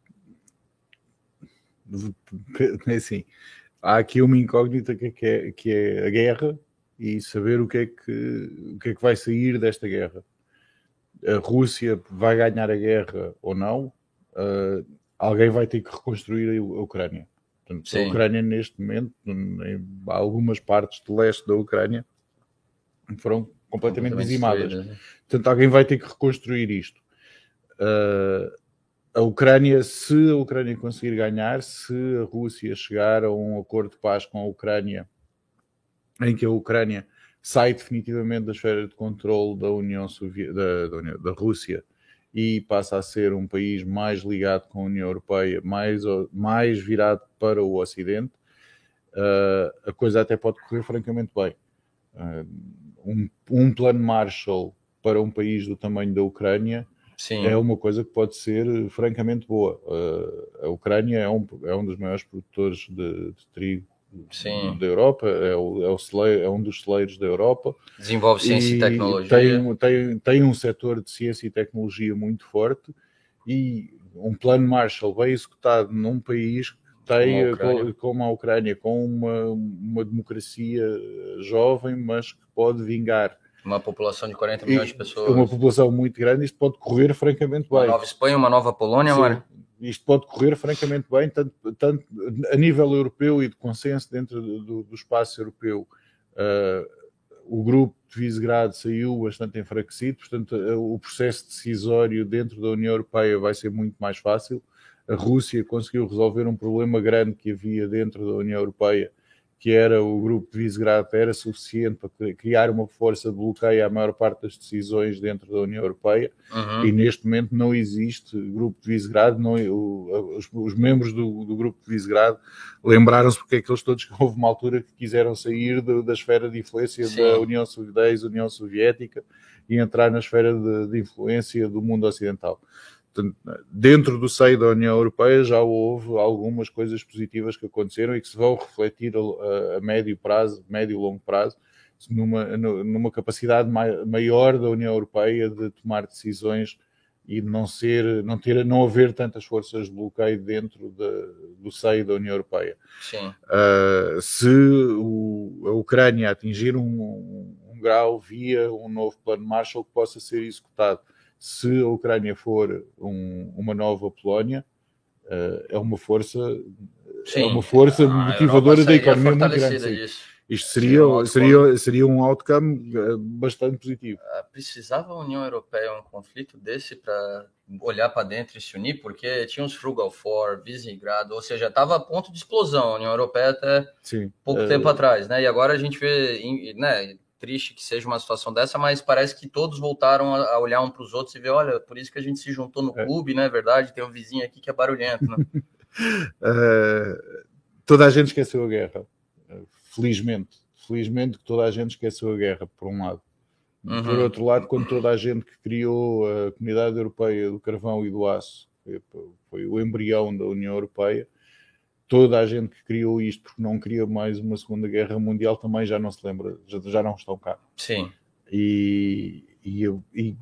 (laughs) Assim, há aqui uma incógnita que é, que é a guerra e saber o que, é que, o que é que vai sair desta guerra. A Rússia vai ganhar a guerra ou não? Uh, alguém vai ter que reconstruir a Ucrânia. Portanto, a Ucrânia, neste momento, em algumas partes de leste da Ucrânia, foram completamente, completamente dizimadas. Né? Portanto, alguém vai ter que reconstruir isto. Uh, a Ucrânia, se a Ucrânia conseguir ganhar, se a Rússia chegar a um acordo de paz com a Ucrânia, em que a Ucrânia sai definitivamente da esfera de controle da União Soviética, da, da, da Rússia e passa a ser um país mais ligado com a União Europeia, mais, mais virado para o Ocidente, uh, a coisa até pode correr francamente bem. Uh, um, um, plano Marshall para um país do tamanho da Ucrânia Sim. é uma coisa que pode ser francamente boa. Uh, a Ucrânia é um, é um dos maiores produtores de, de trigo Sim. da Europa, é, o, é, o celeiro, é um dos celeiros da Europa. Desenvolve ciência e, e tecnologia. Tem, tem, tem um setor de ciência e tecnologia muito forte e um plano Marshall bem executado num país que tem, como a, como a Ucrânia, com uma, uma democracia jovem, mas que pode vingar. Uma população de 40 milhões e, de pessoas. Uma população muito grande, isto pode correr francamente bem. Uma nova Espanha, uma nova Polônia, Mário? Isto pode correr francamente bem, tanto, tanto a nível europeu e de consenso dentro do, do espaço europeu. Uh, o grupo de Visegrado saiu bastante enfraquecido, portanto, uh, o processo decisório dentro da União Europeia vai ser muito mais fácil. A Rússia conseguiu resolver um problema grande que havia dentro da União Europeia que era o grupo de Visegrado, era suficiente para criar uma força de bloqueio à maior parte das decisões dentro da União Europeia uhum. e neste momento não existe grupo de Visegrado, não, o, os, os, membros do, do, grupo de Visegrado lembraram-se porque é que eles todos (laughs) houve uma altura que quiseram sair do, da esfera de influência Sim. da União, da União Soviética e entrar na esfera de, de influência do mundo ocidental dentro do seio da União Europeia já houve algumas coisas positivas que aconteceram e que se vão refletir a, a médio prazo, médio e longo prazo, numa, numa capacidade maior da União Europeia de tomar decisões e não ser, não ter, não haver tantas forças de bloqueio dentro de, do seio da União Europeia. Uh, se o, a Ucrânia atingir um, um, um grau via um novo plano Marshall que possa ser executado se a Ucrânia for um, uma nova Polónia, uh, é uma força, Sim. é uma força ah, motivadora da economia muito grande. Isto seria, seria, seria um outcome eh, bastante positivo. Ah, precisava a União Europeia um conflito desse para olhar para dentro e se unir, porque tinha os Frugal Four, Visegrado, ou seja, estava a ponto de explosão a União Europeia até Sim. pouco é... tempo atrás, né? E agora a gente vê, né? Triste que seja uma situação dessa, mas parece que todos voltaram a olhar um para os outros e ver, olha, por isso que a gente se juntou no é. clube, né? é verdade? Tem um vizinho aqui que é barulhento, né? uh, (laughs) toda a gente esqueceu a guerra, felizmente. Felizmente que toda a gente esqueceu a guerra, por um lado. Uhum. Por outro lado, quando toda a gente que criou a Comunidade Europeia do Carvão e do Aço foi, foi o embrião da União Europeia, toda a gente que criou isto porque não queria mais uma Segunda Guerra Mundial também já não se lembra, já, já não estão cá. Sim. E, e, e,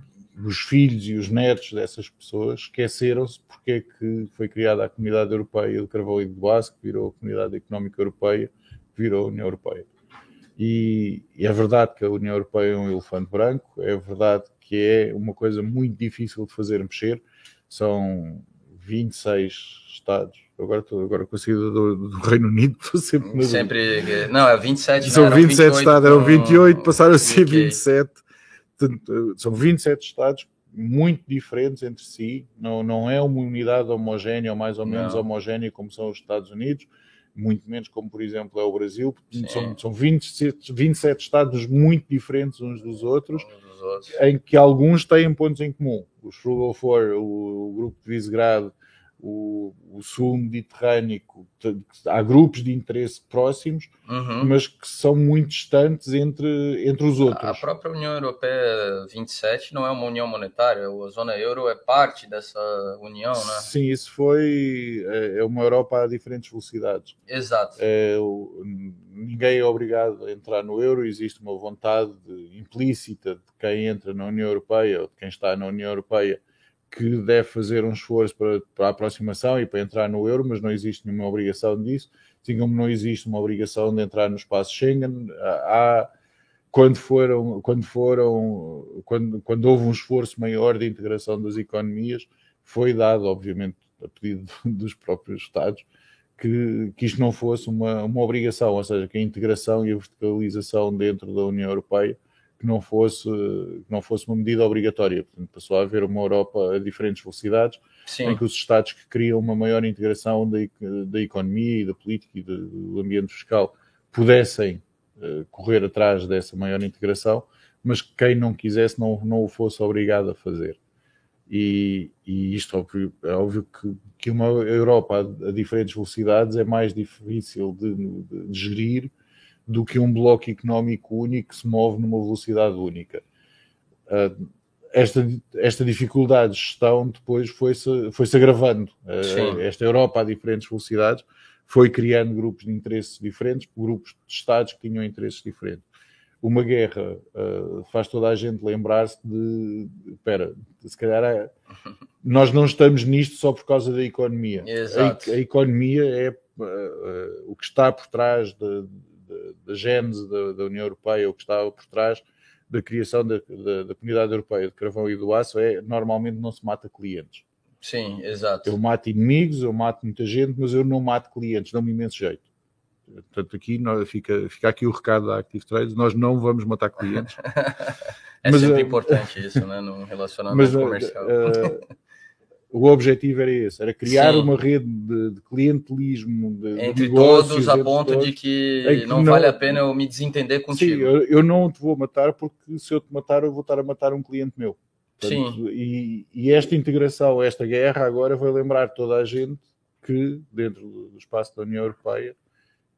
os filhos e os netos dessas pessoas esqueceram-se porque é que foi criada a Comunidade Europeia do Carvalho e do Basque, que virou a Comunidade Económica Europeia, que virou a União Europeia. E, e é verdade que a União Europeia é um elefante branco, é verdade que é uma coisa muito difícil de fazer mexer, são 26 Estados Agora, tô, agora com a saída do, do, Reino Unido, (laughs) estou sempre. Sempre. Não, é 27. São não, 27 Estados, eram 28, passaram a ser 27. São 27 Estados muito diferentes entre si. Não, não é uma unidade homogénea ou mais ou menos não. homogénea como são os Estados Unidos, muito menos como, por exemplo, é o Brasil. São, são 27, 27 Estados muito diferentes uns dos outros. Em que alguns têm pontos em comum. Os Frugal o, o grupo de Visegrado, o, o sul mediterrâneo, há grupos de interesse próximos, uhum. mas que são muito distantes entre, entre os outros. A própria União Europeia 27 não é uma união monetária, a zona euro é parte dessa união, né? Sim, isso foi é, é uma Europa a diferentes velocidades. Exato. É, ninguém é obrigado a entrar no euro, existe uma vontade implícita de quem entra na União Europeia ou de quem está na União Europeia que deve fazer um esforço para, para a aproximação e para entrar no euro, mas não existe nenhuma obrigação disso, assim como não existe uma obrigação de entrar no espaço Schengen. Há, quando foram, quando foram, quando, quando houve um esforço maior de integração das economias, foi dado, obviamente, a pedido (laughs) dos próprios Estados, que, que isto não fosse uma, uma obrigação, ou seja, que a integração e a verticalização dentro da União Europeia que não fosse, que não fosse uma medida obrigatória. Portanto, passou a haver uma Europa a diferentes velocidades, Sim. em que os Estados que criam uma maior integração da, da economia e da política e do ambiente fiscal pudessem correr atrás dessa maior integração, mas quem não quisesse não, não o fosse obrigado a fazer. E, e isto óbvio, é óbvio que, que uma Europa a, a, diferentes velocidades é mais difícil de, de, de, gerir do que um bloco económico único que se move numa velocidade única. Uh, esta, esta dificuldade de gestão depois foi-se foi -se agravando. Uh, esta Europa a diferentes velocidades foi criando grupos de interesses diferentes, grupos de Estados que tinham interesses diferentes uma guerra uh, faz toda a gente lembrar-se de. Espera, se calhar é, nós não estamos nisto só por causa da economia. Exato. A, a economia é o que está por trás da gênese da, da, União Europeia, o que está por trás da criação da, da, da Comunidade Europeia de Carvão e do Aço é normalmente não se mata clientes. Sim, exato. Eu mato inimigos, eu mato muita gente, mas eu não mato clientes, dá-me imenso jeito. Portanto, aqui fica, fica aqui o recado da Active Trades, nós não vamos matar clientes. (laughs) é mas, sempre uh, importante isso, né, num relacionamento mas, comercial. Uh, o objetivo era esse, era criar Sim. uma rede de, de clientelismo de, entre de todos, a ponto todos, de que, que não, não, vale a pena eu me desentender contigo. Sim, eu, eu, não te vou matar porque se eu te matar eu vou estar a matar um cliente meu. Portanto, Sim. E, e, esta integração, esta guerra agora vai lembrar toda a gente que dentro do espaço da União Europeia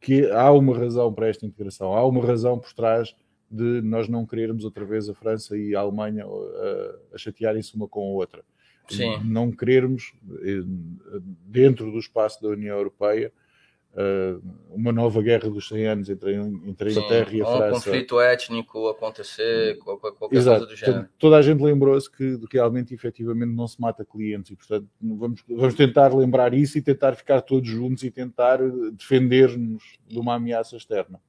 que há uma razão para esta integração, há uma razão por trás de nós não querermos outra vez a França e a Alemanha a, uh, a chatearem-se uma com a outra. Sim. Não querermos, eh, dentro do espaço da União Europeia, uh, uma nova guerra dos 100 anos entre, entre a Inglaterra e a França. Um conflito étnico acontecer, qualquer, Exato. coisa do género. Toda a gente lembrou-se que realmente, efetivamente, não se mata clientes e, portanto, vamos, vamos tentar lembrar isso e tentar ficar todos juntos e tentar defender-nos de uma ameaça externa.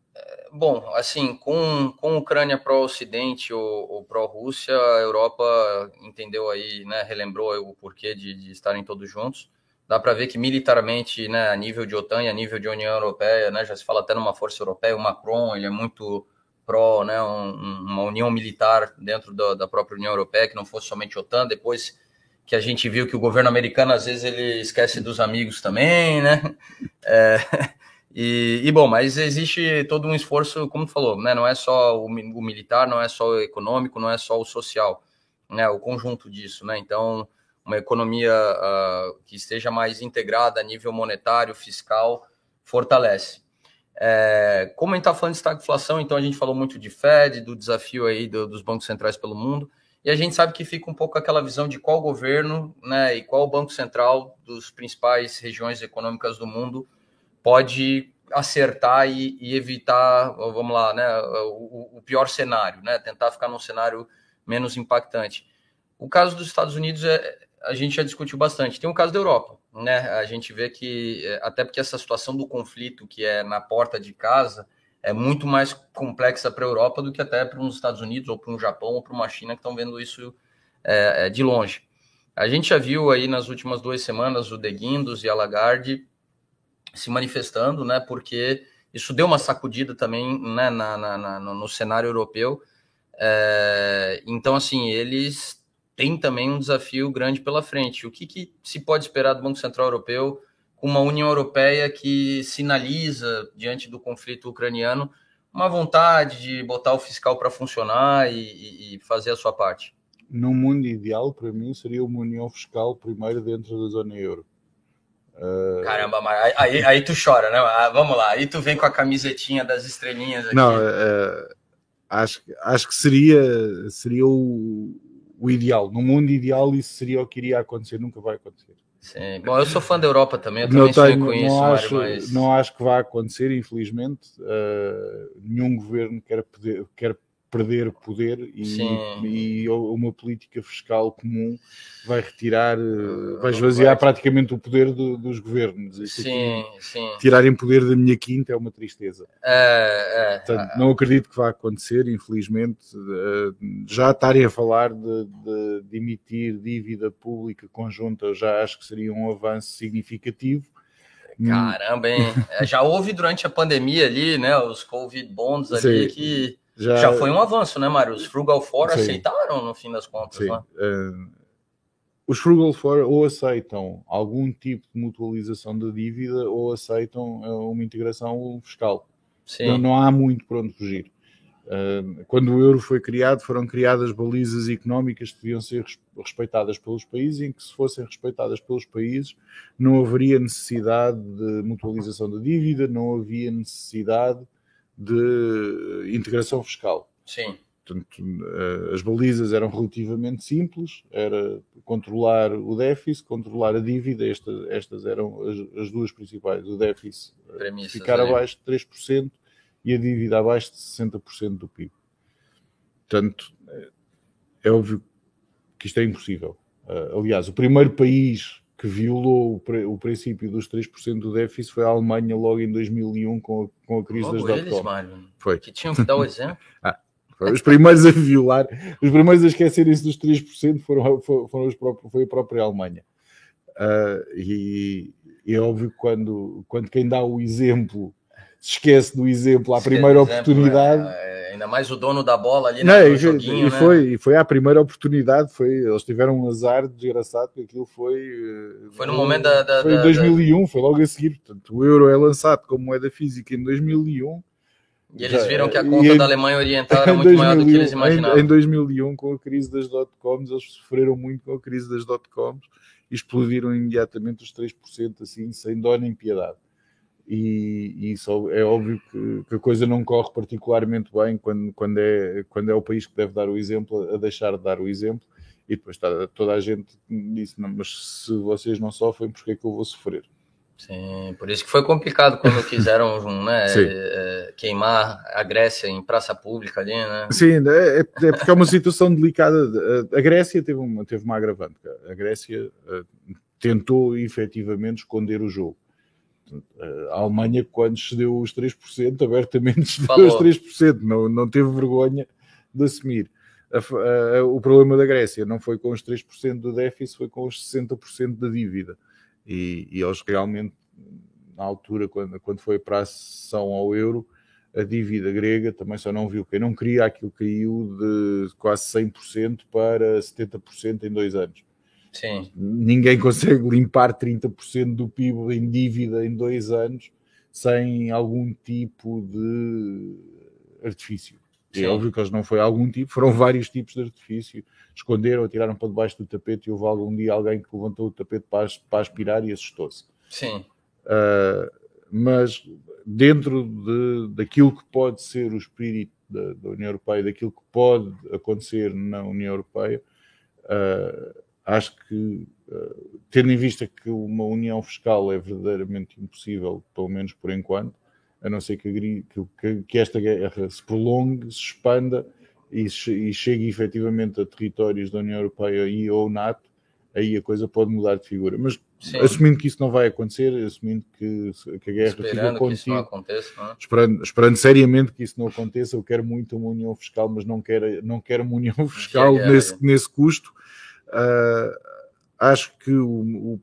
Bom, assim, com, com Ucrânia pró-Ocidente ou, ou pró-Rússia, a Europa entendeu aí, né, relembrou o porquê de, de estarem todos juntos. Dá para ver que militarmente, né, a nível de OTAN e a nível de União Europeia, né, já se fala até numa força europeia, o Macron, ele é muito pró, né, um, uma união militar dentro da, da, própria União Europeia, que não fosse somente OTAN, depois que a gente viu que o governo americano, às vezes, ele esquece dos amigos também, né, (laughs) é, e, e, bom, mas existe todo um esforço, como tu falou, né, não é só o, o militar, não é só o econômico, não é só o social, né, o conjunto disso, né, então uma economia uh, que esteja mais integrada a nível monetário, fiscal, fortalece. É, como a gente está falando de estagflação, então a gente falou muito de Fed, do desafio aí do, dos bancos centrais pelo mundo, e a gente sabe que fica um pouco aquela visão de qual governo né, e qual banco central dos principais regiões econômicas do mundo pode acertar e, e evitar, vamos lá, né, o, o, pior cenário, né, tentar ficar num cenário menos impactante. O caso dos Estados Unidos é, a gente já discutiu bastante. Tem o caso da Europa, né? A gente vê que, é, até porque essa situação do conflito que é na porta de casa é muito mais complexa para a Europa do que até para os Estados Unidos, ou para um Japão, ou para uma China que estão vendo isso é, é, de longe. A gente já viu aí nas últimas duas semanas o De Guindos e a Lagarde se manifestando, né? Porque isso deu uma sacudida também né, na, na, na no cenário europeu. É, então, assim, eles tem também um desafio grande pela frente. O que, que, se pode esperar do Banco Central Europeu com uma União Europeia que sinaliza, diante do conflito ucraniano, uma vontade de botar o fiscal para funcionar e, e, fazer a sua parte? No mundo ideal, para mim, seria uma união fiscal primeiro dentro da zona euro. Uh... Caramba, aí, aí tu chora, né? Ah, vamos lá, aí tu vem com a camisetinha das estrelinhas aqui. Não, uh, acho, acho que seria, seria o, o ideal. No mundo ideal, isso seria o que iria acontecer, nunca vai acontecer. Sim. Bom, eu sou fã da Europa também, eu também tenho, com isso, acho, Mário, mas... Não acho que vá acontecer, infelizmente. Uh, nenhum governo quer, poder, quer perder poder e, e, uma política fiscal comum vai retirar, eh, vai esvaziar praticamente o poder do, dos governos. sim, sim. Tirarem poder da minha quinta é uma tristeza. É, é, Portanto, não acredito que vá acontecer, infelizmente. Eh, já estarem a falar de, de, de emitir dívida pública conjunta, já acho que seria um avanço significativo. Caramba, hein? É, já houve durante a pandemia ali, né? Os Covid bonds ali Sim. que já... já foi um avanço, né, Mário? Os Frugal Four Sim. aceitaram no fim das contas. Sim. Né? Uh, os Frugal Four ou aceitam algum tipo de mutualização da dívida ou aceitam uh, uma integração fiscal. Não, não há muito para onde fugir. Uh, quando o euro foi criado, foram criadas balizas económicas que deviam ser respeitadas pelos países, e em que, se fossem respeitadas pelos países, não haveria necessidade de mutualização da dívida, não havia necessidade de integração fiscal. Sim. Portanto, uh, as balizas eram relativamente simples, era controlar o déficit, controlar a dívida, Esta, estas eram as, as, duas principais, o déficit Premissas ficar ali. abaixo de 3%, e a dívida abaixo de 60% do PIB. Portanto, é óbvio que isto é impossível. Aliás, o primeiro país que violou o, princípio dos 3% do déficit foi a Alemanha logo em 2001 com a, com a crise logo das dot Foi. Que tinham que dar o exemplo. (laughs) ah, os primeiros a violar, os primeiros a esquecerem-se dos 3% foram, foram os próprios, foi a própria Alemanha. Uh, e, e, é óbvio que quando, quando quem dá o exemplo se esquece do exemplo à primeira exemplo, oportunidade. É, é, ainda mais o dono da bola ali não, no e, joguinho, e né? foi, e foi a primeira oportunidade, foi, eles tiveram um azar desgraçado, que aquilo foi... Eh, foi no momento da... da foi em 2001, da... foi logo a seguir, portanto o euro é lançado como moeda física em 2001, e eles viram que a conta da Alemanha Oriental era (laughs) muito 2001, maior do que eles imaginavam. Em, em 2001, com a crise das dot-coms, eles sofreram muito com a crise das dot-coms e explodiram imediatamente os 3%, assim, sem dó nem piedade e, e isso é óbvio que, que, a coisa não corre particularmente bem quando, quando, é, quando é o país que deve dar o exemplo a deixar de dar o exemplo e depois está toda a gente disse, não, mas se vocês não sofrem, por que é que eu vou sofrer? Sim, por isso que foi complicado quando quiseram né, (laughs) é, queimar a Grécia em praça pública ali, né? Sim, é, é, é porque é uma situação delicada. A Grécia teve uma, teve uma agravante. A Grécia uh, tentou efetivamente esconder o jogo. A Alemanha, quando cedeu os 3%, abertamente cedeu Falou. os 3%, não, não teve vergonha de assumir. A, a, o problema da Grécia não foi com os 3% do déficit, foi com os 60% da dívida. E, e eles realmente, na altura, quando, quando foi para a sessão ao euro, a dívida grega também só não viu. Quem não queria aquilo caiu de quase 100% para 70% em dois anos. Sim. Ninguém consegue limpar 30% do PIB em dívida em dois anos sem algum tipo de artifício. É Sim. É óbvio que eles não foi algum tipo, foram vários tipos de artifício. Esconderam, atiraram para debaixo do tapete e houve algum dia alguém que levantou o tapete para, para aspirar e assustou-se. Sim. Uh, mas dentro de, daquilo que pode ser o espírito da, da, União Europeia, daquilo que pode acontecer na União Europeia, uh, Acho que, eh, tendo em vista que uma união fiscal é verdadeiramente impossível, pelo menos por enquanto, a não ser que, que, que esta guerra se prolongue, se expanda e, e chegue efetivamente a territórios da União Europeia e ou NATO, aí a coisa pode mudar de figura. Mas Sim. assumindo que isso não vai acontecer, assumindo que, que a guerra Esperando fica é? esperando, esperando seriamente que isso não aconteça, eu quero muito uma união fiscal, mas não quero, não quero uma união fiscal nesse, nesse custo Uh, acho que o, o,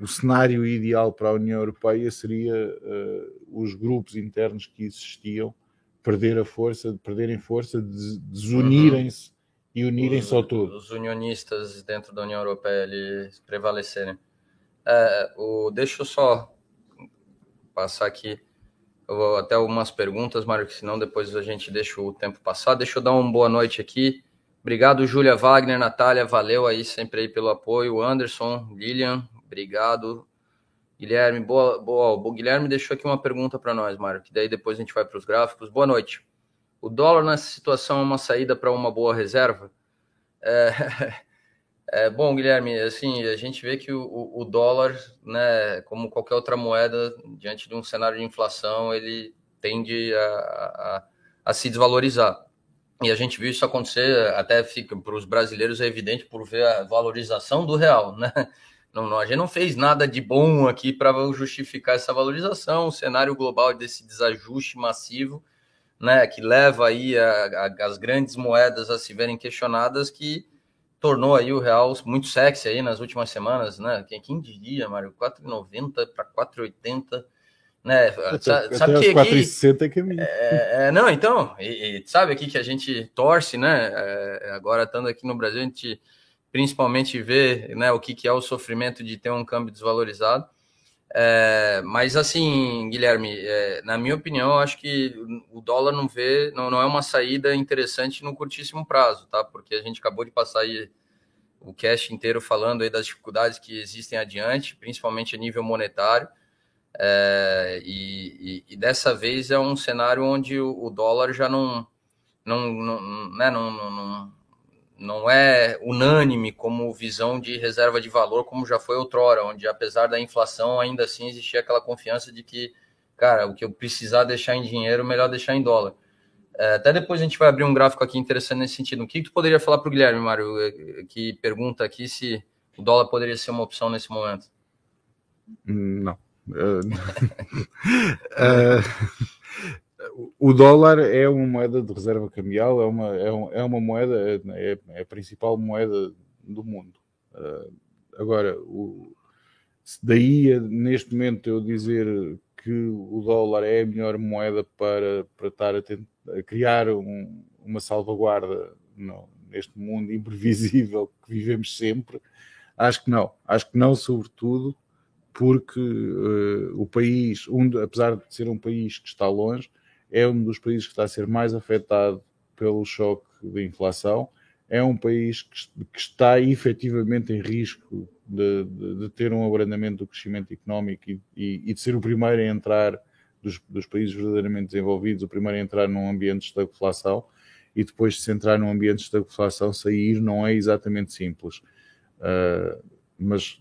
o, cenário ideal para a União Europeia seria uh, os grupos internos que existiam perder a força, perderem força, desunirem-se uhum. e unirem-se ao todo. Os unionistas dentro da União Europeia ali prevalecerem. É, o, deixa eu só passar aqui até algumas perguntas, Mário, que senão depois a gente deixa o tempo passar. Deixa eu dar uma boa noite aqui Obrigado, Júlia Wagner, Natália, valeu aí sempre aí pelo apoio. Anderson, Lilian, obrigado. Guilherme, boa, boa. O Guilherme deixou aqui uma pergunta para nós, Mário, que daí depois a gente vai para os gráficos. Boa noite. O dólar nessa situação é uma saída para uma boa reserva? É, (laughs) é, bom, Guilherme, assim, a gente vê que o, o, dólar, né, como qualquer outra moeda, diante de um cenário de inflação, ele tende a, a, a se desvalorizar. E a gente viu isso acontecer, até fica para os brasileiros é evidente por ver a valorização do real, né? Não, não, a gente não fez nada de bom aqui para justificar essa valorização, o cenário global desse desajuste massivo, né, que leva aí a, a, as grandes moedas a se verem questionadas, que tornou aí o real muito sexy aí nas últimas semanas, né? Quem, quem diria, Mário, 4,90 para 4,80 né? Sabe, sabe que, 460 que é, é, é, não, então, e, e, sabe aqui que a gente torce, né? É, agora estando aqui no Brasil, a gente principalmente vê, né, o que, que é o sofrimento de ter um câmbio desvalorizado. É, mas assim, Guilherme, é, na minha opinião, eu acho que o dólar não vê, não, não é uma saída interessante no curtíssimo prazo, tá? Porque a gente acabou de passar aí o cast inteiro falando aí das dificuldades que existem adiante, principalmente a nível monetário. É, e, e, e, dessa vez é um cenário onde o, o dólar já não, não, não, né, não, não, não é unânime como visão de reserva de valor, como já foi outrora, onde apesar da inflação, ainda assim existia aquela confiança de que, cara, o que eu precisar deixar em dinheiro, melhor deixar em dólar. É, até depois a gente vai abrir um gráfico aqui interessante nesse sentido. O que, que tu poderia falar para o Guilherme, Mário, é, que pergunta aqui se o dólar poderia ser uma opção nesse momento? Não. Uh, uh, (laughs) o dólar é uma moeda de reserva cambial, é uma, é, um, é uma moeda, é, é, a principal moeda do mundo. Uh, agora, o, daí neste momento eu dizer que o dólar é a melhor moeda para, para estar a, tentar, a criar um, uma salvaguarda no, neste mundo imprevisível que vivemos sempre, acho que não. Acho que não, sobretudo porque uh, o país, um, apesar de ser um país que está longe, é um dos países que está a ser mais afetado pelo choque da inflação, é um país que, que está efetivamente em risco de, de, de, ter um abrandamento do crescimento económico e, e, e de ser o primeiro a entrar dos, dos, países verdadeiramente desenvolvidos, o primeiro a entrar num ambiente de estagflação e depois de se entrar num ambiente de estagflação, sair não é exatamente simples. Uh, mas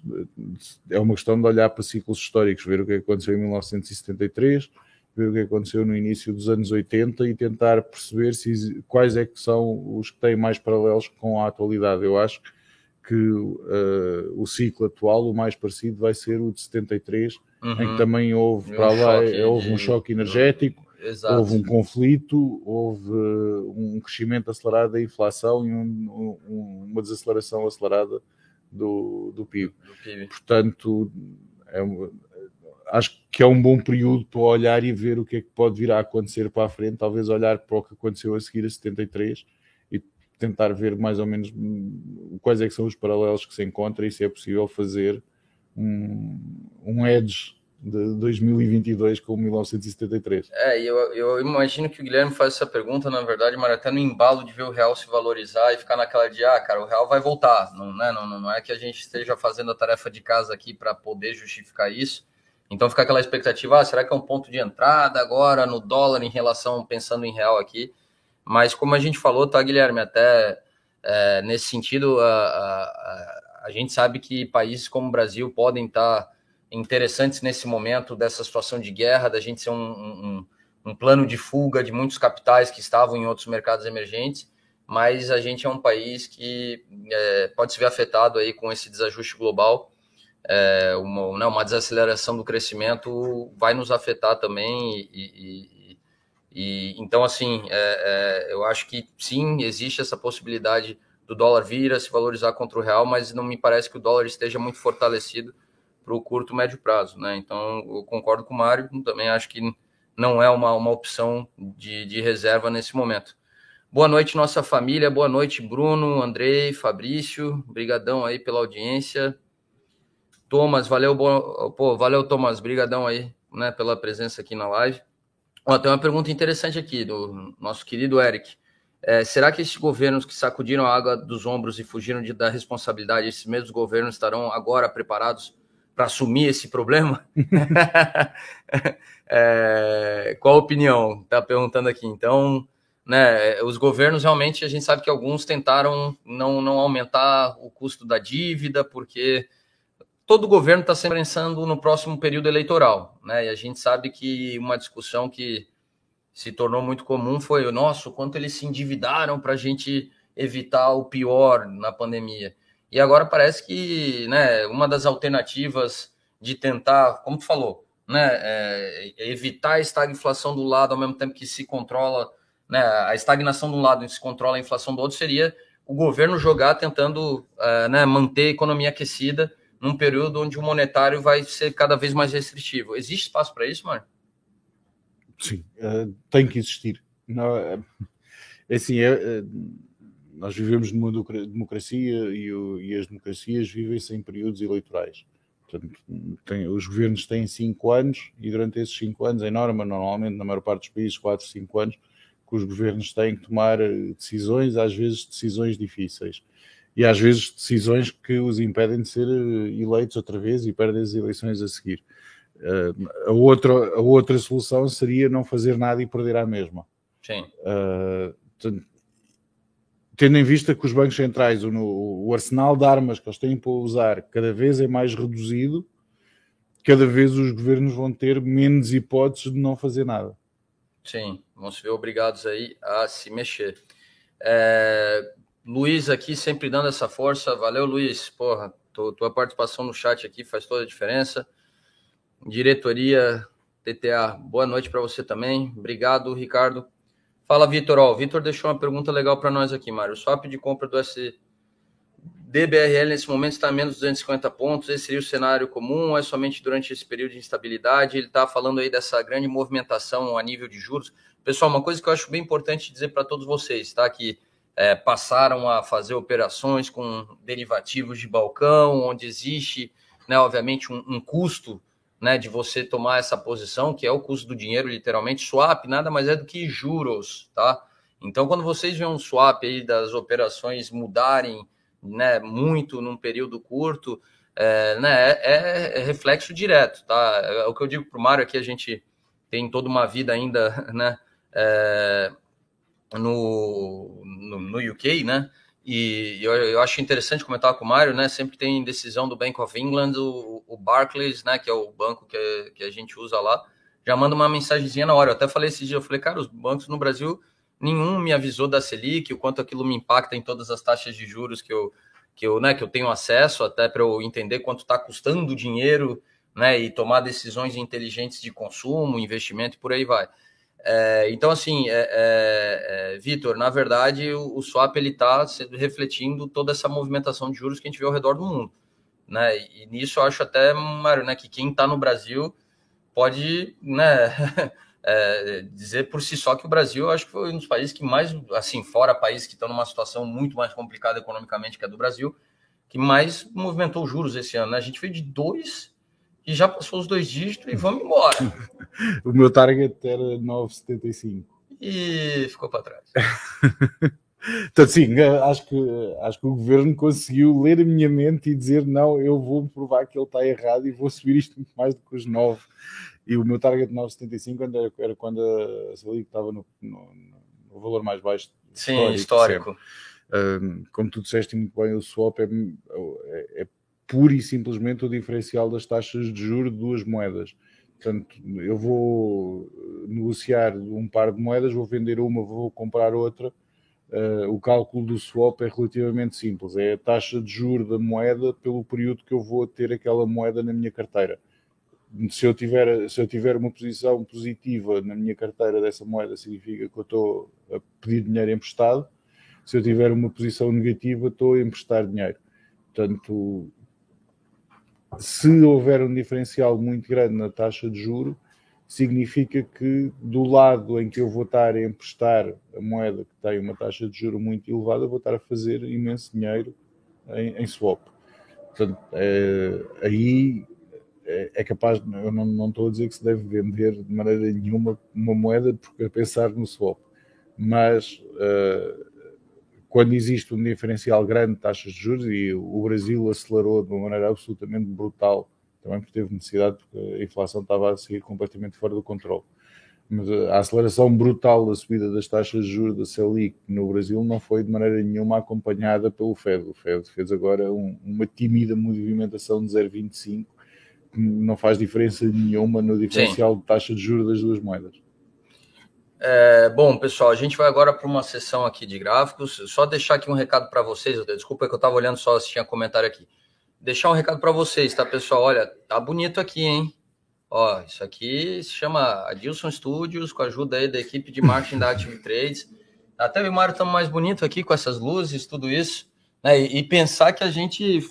é uma questão de olhar para ciclos históricos, ver o que aconteceu em 1973, ver o que aconteceu no início dos anos 80 e tentar perceber se, quais é que são os que têm mais paralelos com a atualidade. Eu acho que uh, o ciclo atual, o mais parecido, vai ser o de 73, uhum. em que uhum. também houve, um para lá, houve de... um choque energético, Exato. houve um conflito, houve um crescimento acelerado da inflação e um, um, uma desaceleração acelerada do, do PIB. Do PIB. Portanto, é, acho que é um bom período para olhar e ver o que é que pode vir a acontecer para a frente, talvez olhar para o que aconteceu a seguir a 73 e tentar ver mais ou menos hum, quais é são os paralelos que se encontram e se é possível fazer um, um edge de 2022 com 1973. É, eu, eu imagino que o Guilherme faz essa pergunta, na verdade, mas até no embalo de ver o real se valorizar e ficar naquela de, ah, cara, o real vai voltar. Não, né? não, não é que a gente esteja fazendo a tarefa de casa aqui para poder justificar isso, então fica aquela expectativa, ah, será que é um ponto de entrada agora no dólar em relação, pensando em real aqui? Mas como a gente falou, tá, Guilherme, até é, nesse sentido, a, a, a, gente sabe que países como o Brasil podem estar tá interessantes nesse momento dessa situação de guerra, da gente ser um, um, um plano de fuga de muitos capitais que estavam em outros mercados emergentes, mas a gente é um país que é, pode se ver afetado aí com esse desajuste global é, uma, né, uma desaceleração do crescimento vai nos afetar também. E, e, e então, assim, é, é, eu acho que sim, existe essa possibilidade do dólar vir a se valorizar contra o real, mas não me parece que o dólar esteja muito fortalecido para o curto médio prazo. Né? Então, eu concordo com o Mário, também acho que não é uma, uma opção de, de reserva nesse momento. Boa noite, nossa família. Boa noite, Bruno, Andrei, Fabrício. Obrigadão aí pela audiência. Thomas, valeu, pô, valeu, Thomas, brigadão aí, né, pela presença aqui na live. Ó, tem uma pergunta interessante aqui do nosso querido Eric. É, será que esses governos que sacudiram a água dos ombros e fugiram de, da responsabilidade, esses mesmos governos estarão agora preparados para assumir esse problema? (laughs) é, qual a opinião? Está perguntando aqui. Então, né, os governos realmente, a gente sabe que alguns tentaram não, não aumentar o custo da dívida, porque todo governo está sempre pensando no próximo período eleitoral, né? E a gente sabe que uma discussão que se tornou muito comum foi o nosso quanto eles se endividaram para a gente evitar o pior na pandemia. E agora parece que, né, uma das alternativas de tentar, como tu falou, né, é, evitar a estagflação do lado ao mesmo tempo que se controla, né, a estagnação de um lado e se controla a inflação do outro seria o governo jogar tentando, uh, né, manter a economia aquecida num período onde o monetário vai ser cada vez mais restritivo. Existe espaço para isso, mano? Sim, uh, tem que existir. Não, é, é assim, é, é, nós vivemos numa democracia e, o, e, as democracias vivem-se em períodos eleitorais. Portanto, tem, os governos têm cinco anos e durante esses cinco anos, em norma, normalmente, na maior parte dos países, quatro, cinco anos, que os governos têm que tomar eh, decisões, às vezes decisões difíceis. E às vezes decisões que os impedem de ser eh, eleitos outra vez e perdem as eleições a seguir. Uh, a, outra, a outra solução seria não fazer nada e perder a mesma. Sim. Uh, tendo em vista que os bancos centrais, o, o, arsenal de armas que eles têm para usar cada vez é mais reduzido, cada vez os governos vão ter menos hipóteses de não fazer nada. Sim, vão se ver obrigados aí a se mexer. É, Luiz aqui sempre dando essa força. Valeu, Luiz. Porra, tua participação no chat aqui faz toda a diferença. Diretoria TTA, boa noite para você também. Obrigado, Ricardo. Fala, Vitor. O Vitor deixou uma pergunta legal para nós aqui, Mário. O swap de compra do SDBRL nesse momento está a menos 250 pontos. Esse seria o cenário comum ou é somente durante esse período de instabilidade? Ele está falando aí dessa grande movimentação a nível de juros. Pessoal, uma coisa que eu acho bem importante dizer para todos vocês, tá? Que é, passaram a fazer operações com derivativos de balcão, onde existe, né, obviamente, um, um custo né, de você tomar essa posição, que é o custo do dinheiro, literalmente. Swap nada mais é do que juros, tá? Então, quando vocês veem um swap aí das operações mudarem né, muito num período curto, é, né, é, é reflexo direto, tá? É, o que eu digo para o Mário aqui, a gente tem toda uma vida ainda (laughs) né, é, no, no, no UK, né? E eu, eu acho interessante comentar com o Mário, né? Sempre tem decisão do Bank of England, o, o Barclays, né? Que é o banco que, que a gente usa lá, já manda uma mensagenzinha na hora. Eu até falei esse dia, eu falei, cara, os bancos no Brasil, nenhum me avisou da Selic, o quanto aquilo me impacta em todas as taxas de juros que eu, que eu, né, que eu tenho acesso, até para eu entender quanto está custando o dinheiro, né? E tomar decisões inteligentes de consumo, investimento e por aí vai. É, então, assim, é, é, é, Vitor, na verdade, o, o swap ele está refletindo toda essa movimentação de juros que a gente vê ao redor do mundo, né? E, nisso eu acho até, Mário, né, que quem está no Brasil pode, né, (laughs) é, dizer por si só que o Brasil, eu acho que foi um dos países que mais, assim, fora países que estão numa situação muito mais complicada economicamente que a do Brasil, que mais movimentou juros esse ano. Né? A gente veio de dois e já passou os dois dígitos e (laughs) vamos embora. o meu target era 9,75. E ficou para trás. (laughs) então, sim, acho que, acho que o governo conseguiu ler a minha mente e dizer: não, eu vou provar que ele está errado e vou subir isto muito mais do que os 9. E o meu target 9,75 era, era quando a Selic estava no, no, no, valor mais baixo. Sim, histórico. histórico. Um, como tu disseste muito bem, o swap é, é, é pura e simplesmente o diferencial das taxas de juros de duas moedas. Portanto, eu vou negociar um par de moedas, vou vender uma, vou comprar outra. Uh, o cálculo do swap é relativamente simples. É a taxa de juros da moeda pelo período que eu vou ter aquela moeda na minha carteira. Se eu tiver, se eu tiver uma posição positiva na minha carteira dessa moeda, significa que eu estou a pedir dinheiro emprestado. Se eu tiver uma posição negativa, estou a emprestar dinheiro. Portanto, se houver um diferencial muito grande na taxa de juro, significa que do lado em que eu vou estar a emprestar a moeda que tem uma taxa de juro muito elevada, vou estar a fazer imenso dinheiro em, em swap. Portanto, é, aí é, é, capaz, eu não, não estou a dizer que se deve vender de maneira nenhuma uma moeda porque a pensar no swap, mas uh, quando existe um diferencial grande de taxas de juros e o Brasil acelerou de uma maneira absolutamente brutal, também porque teve necessidade, porque a inflação estava a seguir completamente fora do controle. Mas a aceleração brutal da subida das taxas de juros da Selic no Brasil não foi de maneira nenhuma acompanhada pelo Fed. O Fed fez agora um, uma tímida movimentação de 0,25 que não faz diferença nenhuma no diferencial Sim. de taxa de juros das duas moedas. É, bom, pessoal, a gente vai agora para uma sessão aqui de gráficos. Só deixar aqui um recado para vocês. Desculpa que eu estava olhando só se tinha comentário aqui. Deixar um recado para vocês, tá, pessoal? Olha, tá bonito aqui, hein? Ó, isso aqui se chama Adilson Studios, com a ajuda aí da equipe de marketing da Active Trades. Até o Mário estamos mais bonito aqui com essas luzes, tudo isso. Né? E, e, pensar que a gente.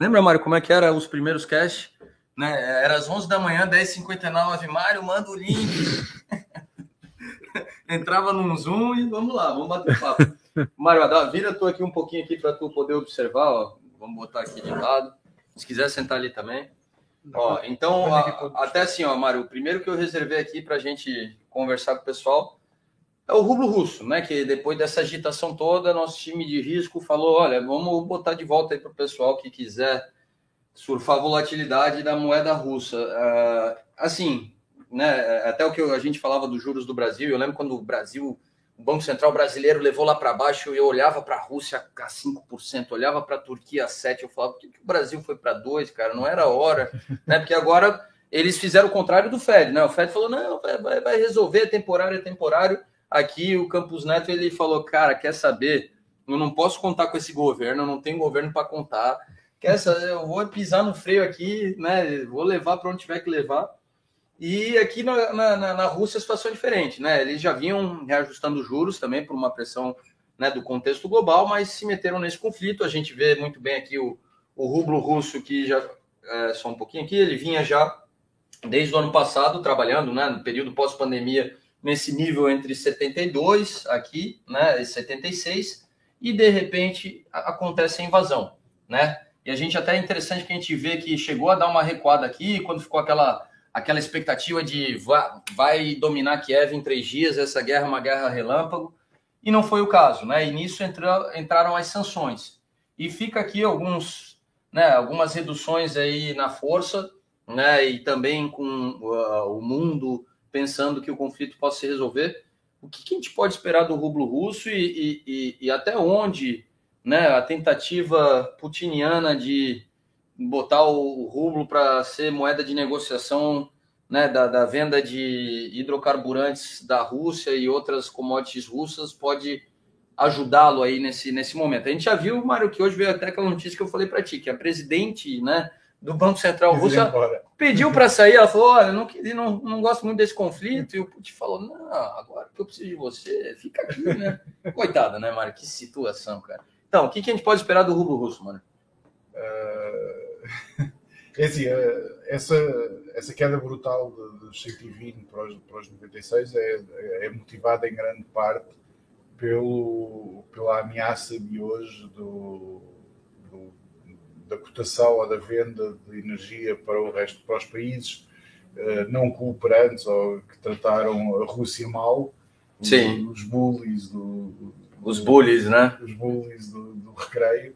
Lembra, Mário, como é que era os primeiros cash? Né? Era às 11 da manhã, 10h59. Mário, manda o link. (laughs) entrava num Zoom e vamos lá, vamos bater papo. Mário, vira tu aqui um pouquinho aqui para tu poder observar, ó. Vamos botar aqui de lado. Se quiser sentar ali também. Ó, então, a, até assim, ó, Mário, o primeiro que eu reservei aqui para a gente conversar com o pessoal é o rublo russo, né? Que depois dessa agitação toda, nosso time de risco falou: olha, vamos botar de volta aí para o pessoal que quiser surfar a volatilidade da moeda russa. Uh, assim, né? Até o que a gente falava dos juros do Brasil, eu lembro quando o Brasil, o Banco Central brasileiro levou lá para baixo, eu olhava para a Rússia a 5%, olhava para a Turquia a 7%, eu falava, por que, que o Brasil foi para 2%, cara? Não era hora, (laughs) né? Porque agora eles fizeram o contrário do Fed, né? O Fed falou: não, vai, vai resolver, é temporário, é temporário Aqui o Campos Neto ele falou, cara, quer saber? Eu não posso contar com esse governo, eu não tenho governo para contar. Quer saber? Eu vou pisar no freio aqui, né? Vou levar para onde tiver que levar. E aqui na, na, na, Rússia a situação é diferente, né? Eles já vinham reajustando juros também por uma pressão né, do contexto global, mas se meteram nesse conflito. A gente vê muito bem aqui o, o rublo russo, que já é, só um pouquinho aqui, ele vinha já desde o ano passado trabalhando, né, no período pós-pandemia, nesse nível entre 72 aqui, né, e 76, e de repente acontece a invasão, né? E a gente até é interessante que a gente vê que chegou a dar uma recuada aqui, quando ficou aquela aquela expectativa de vai, dominar Kiev em três dias, essa guerra é uma guerra relâmpago, e não foi o caso, né? E nisso entraram as sanções. E fica aqui alguns, né, algumas reduções aí na força, né, e também com uh, o mundo pensando que o conflito possa se resolver. O que, que a gente pode esperar do rublo russo e, e, e até onde né, a tentativa putiniana de botar o, rublo para ser moeda de negociação né, da, da, venda de hidrocarburantes da Rússia e outras commodities russas pode ajudá-lo aí nesse, nesse momento. A gente já viu, Mário, que hoje veio até aquela notícia que eu falei para ti, que a presidente né, do Banco Central russo pediu para sair, ela falou, olha, não, não, não gosto muito desse conflito, e o Putin falou, não, agora que eu preciso de você, fica aqui, né? (laughs) Coitada, né, Mário? Que situação, cara. Então, o que, que a gente pode esperar do rublo russo, mano? Uh... (laughs) É assim, uh, essa, essa queda brutal dos 120 para os, para os 96 é, é motivada em grande parte pelo, pela ameaça de hoje do, do da cotação ou da venda de energia para o resto, para os países uh, não cooperantes ou que trataram a Rússia mal, Sim. Os, os bullies do, os bullies, né? Os bullies do, do recreio,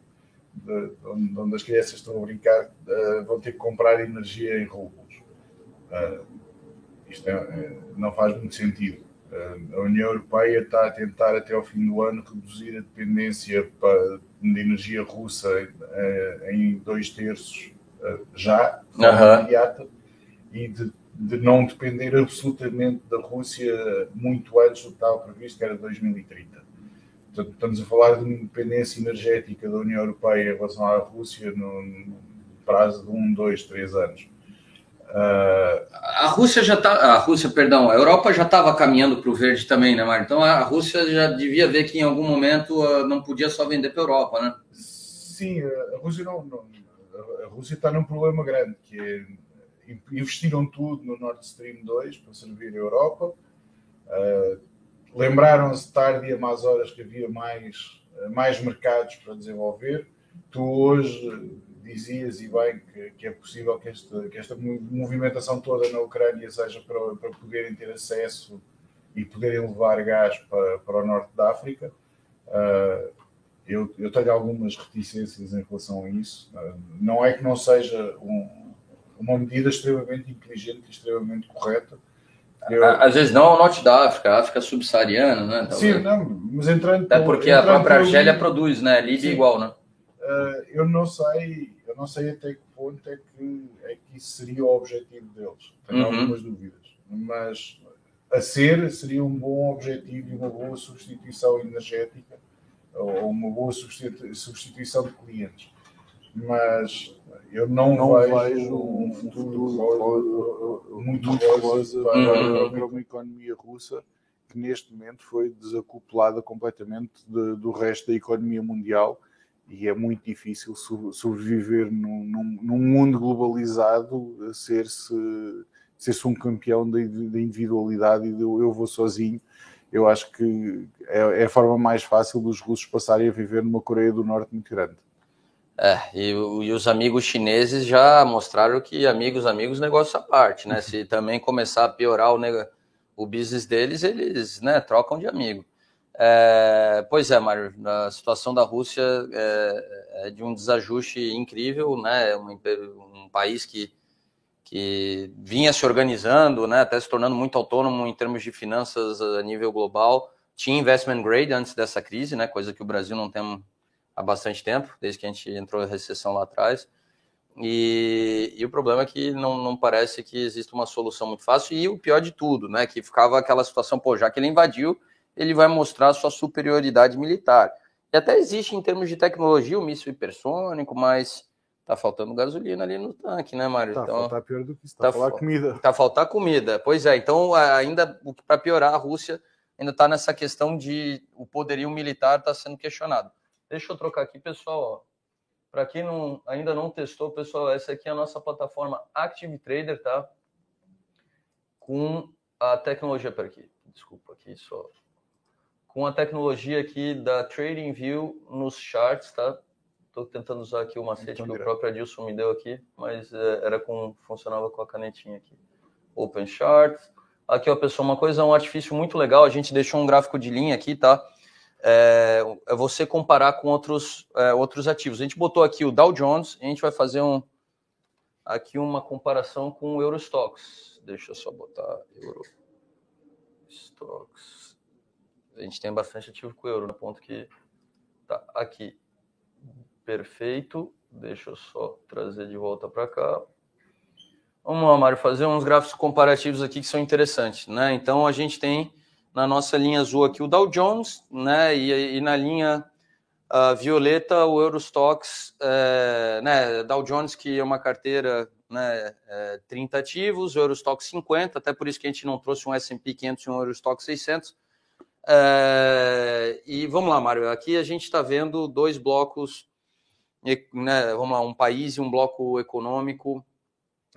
de, onde, onde, as crianças estão a brincar, uh, vão ter que comprar energia em rublos. Uh, isto é, não faz muito sentido. A União Europeia está a tentar até ao fim do ano reduzir a dependência de energia russa eh, em dois terços eh, já, de forma imediata, e de, de, não depender absolutamente da Rússia muito antes do que estava previsto, que era 2030. Portanto, estamos a falar de uma independência energética da União Europeia em relação à Rússia no prazo de um, dois, três anos. Uh, a Rússia já tá, a Rússia, perdão, a Europa já estava caminhando para o verde também, né, Mário? Então a Rússia já devia ver que em algum momento uh, não podia só vender para a Europa, né? Sim, a Rússia não, não a Rússia está num problema grande que é, investiram tudo no Nord Stream 2 para servir a Europa. Uh, Lembraram-se tarde e a más horas que havia mais, mais mercados para desenvolver. Tu hoje dizias e bem que, que é possível que esta, que esta movimentação toda na Ucrânia seja para, para poderem ter acesso e poderem levar gás para, para o norte da África. Uh, eu, eu, tenho algumas reticências em relação a isso. Uh, não é que não seja um, uma medida extremamente inteligente e extremamente correta. Eu... Às vezes não ao norte da África, a África subsaariana, né? Talvez. Sim, não, mas entrando. É porque entrando a própria Argélia produz, né? Líbia igual, né? Uh, eu não sei não sei até que ponto é que, é que isso seria o objetivo deles. Tenho uhum. algumas dúvidas. Mas a ser seria um bom objetivo e uma boa substituição energética ou uma boa substituição de clientes. Mas eu não, não vejo, vejo um futuro, futuro muito, muito rosa para, para uma economia russa que neste momento foi desacoplada completamente de, do resto da economia mundial e é muito difícil sobreviver num, num, num mundo globalizado, ser-se ser-se um campeão da, individualidade e do eu vou sozinho. Eu acho que é, é, a forma mais fácil dos russos passarem a viver numa Coreia do Norte muito grande. É, e, e, os amigos chineses já mostraram que amigos, amigos, negócio à parte, né? Se também começar a piorar o, o business deles, eles né, trocam de amigo. É, pois é, Mário, a situação da Rússia é, é de um desajuste incrível, né? Um, um, país que, que vinha se organizando, né? Até se tornando muito autônomo em termos de finanças a nível global. Tinha investment grade antes dessa crise, né? Coisa que o Brasil não tem há bastante tempo, desde que a gente entrou em recessão lá atrás. E, e, o problema é que não, não parece que existe uma solução muito fácil. E o pior de tudo, né? Que ficava aquela situação, pô, já que ele invadiu, ele vai mostrar sua superioridade militar. E até existe em termos de tecnologia o míssil hipersônico, mas tá faltando gasolina ali no tanque, né, Mário? Tá, então, faltar pior do que isso, tá, tá comida. Tá faltar comida. Pois é, então ainda para piorar a Rússia ainda está nessa questão de o poderio militar está sendo questionado. Deixa eu trocar aqui, pessoal. Para quem não, ainda não testou, pessoal, essa aqui é a nossa plataforma Active Trader, tá? Com a tecnologia, para aqui, desculpa aqui só. Com a tecnologia aqui da Trading View nos charts, tá? Estou tentando usar aqui o macete que o próprio Adilson me deu aqui, mas é, era com funcionava com a canetinha aqui. Open Charts. Aqui, ó, pessoal, uma coisa, um artifício muito legal. A gente deixou um gráfico de linha aqui, tá? É, é você comparar com outros, é, outros ativos. A gente botou aqui o Dow Jones, a gente vai fazer um, aqui uma comparação com o Eurostox. Deixa eu só botar Eurostox. A gente tem bastante ativo com o euro, no ponto que tá aqui. Perfeito. Deixa eu só trazer de volta para cá. Vamos lá, Mário, fazer uns gráficos comparativos aqui que são interessantes, né? Então a gente tem na nossa linha azul aqui o Dow Jones, né? E, e na linha uh, violeta o Eurostox, é, né? Dow Jones que é uma carteira, né? É, 30 ativos, o Eurostox 50, até por isso que a gente não trouxe um S&P 500 e um Eurostox 600. É, e vamos lá, Mário. Aqui a gente está vendo dois blocos, né? Vamos lá, um país e um bloco econômico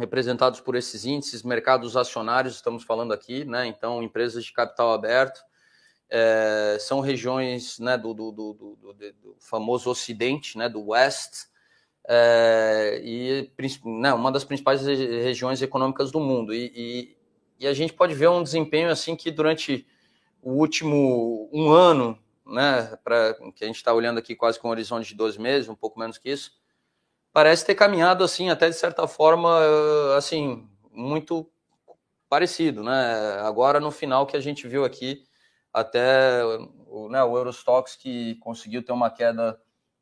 representados por esses índices, mercados acionários, estamos falando aqui, né? Então, empresas de capital aberto, é, são regiões né, do, do, do, do, famoso Ocidente, né, do West, é, e né, uma das principais regiões econômicas do mundo. E, e, e, a gente pode ver um desempenho assim que durante o último um ano, né, pra, que a gente está olhando aqui quase com um horizonte de 12 meses, um pouco menos que isso, parece ter caminhado assim, até de certa forma, assim, muito parecido, né? Agora no final que a gente viu aqui, até o, né, o Eurostox que conseguiu ter uma queda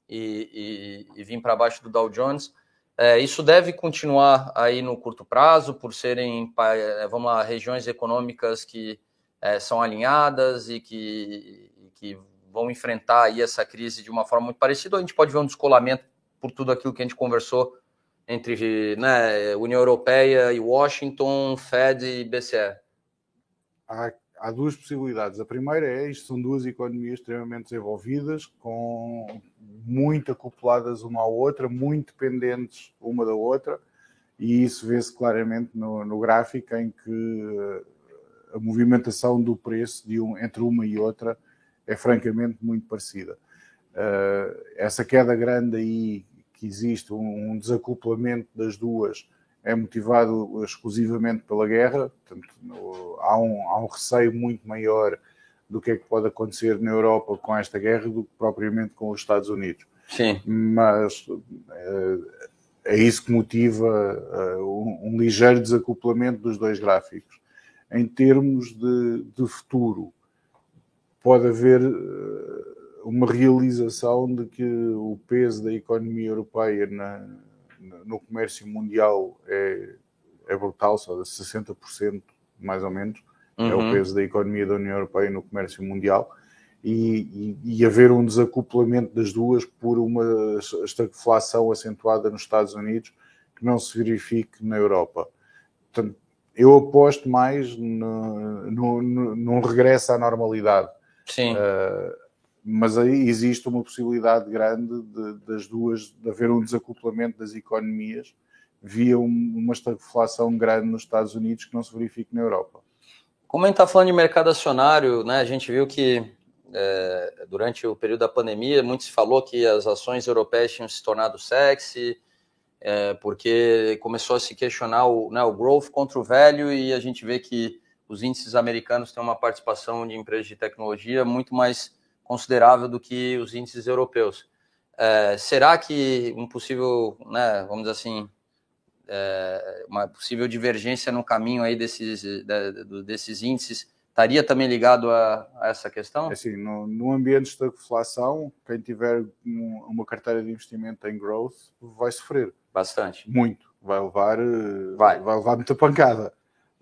e, e, e vir para baixo do Dow Jones. É, isso deve continuar aí no curto prazo, por serem, é, vamos lá, regiões econômicas que é, são alinhadas e que, que vão enfrentar aí essa crise de uma forma muito parecida. A gente pode ver um descolamento por tudo aquilo que a gente conversou entre né, União Europeia e Washington, Fed e BCE? Há, há, duas possibilidades. A primeira é isto são duas economias extremamente desenvolvidas, com muito acopladas uma à outra, muito dependentes uma da outra, e isso vê-se claramente no, no, gráfico em que a movimentação do preço de um, entre uma e outra é francamente muito parecida. Uh, essa queda grande aí que existe, um, um, desacoplamento das duas, é motivado exclusivamente pela guerra, portanto, há, um, há um receio muito maior do que é que pode acontecer na Europa com esta guerra do que propriamente com os Estados Unidos. Sim. Mas uh, é isso que motiva uh, um, um, ligeiro desacoplamento dos dois gráficos. Em termos de, de futuro, pode haver uma realização de que o peso da economia europeia na, no comércio mundial é, é brutal, só de 60% mais ou menos, uhum. é o uhum. peso da economia da União Europeia no comércio mundial, e, e, e, haver um desacoplamento das duas por uma estagflação acentuada nos Estados Unidos que não se verifique na Europa. Portanto, eu aposto mais no, no, no, num regresso à normalidade. Sim. Uh, mas aí existe uma possibilidade grande de, das duas, de haver um desacoplamento das economias via um, uma estagflação grande nos Estados Unidos que não se verifica na Europa. Como a gente está falando de mercado acionário, né, a gente viu que é, durante o período da pandemia, muito se falou que as ações europeias tinham se tornado sexy, é, porque começou a se questionar o, né, o growth contra o velho e a gente vê que os índices americanos têm uma participação de empresas de tecnologia muito mais considerável do que os índices europeus. É, será que um possível, né, vamos dizer assim, é, uma possível divergência no caminho aí desses, de, desses índices estaria também ligado a, a essa questão? É assim, no, no ambiente de estagflação, quem tiver um, uma carteira de investimento em growth vai sofrer. Bastante. Muito. Vai levar, eh, vai. vai levar muita pancada.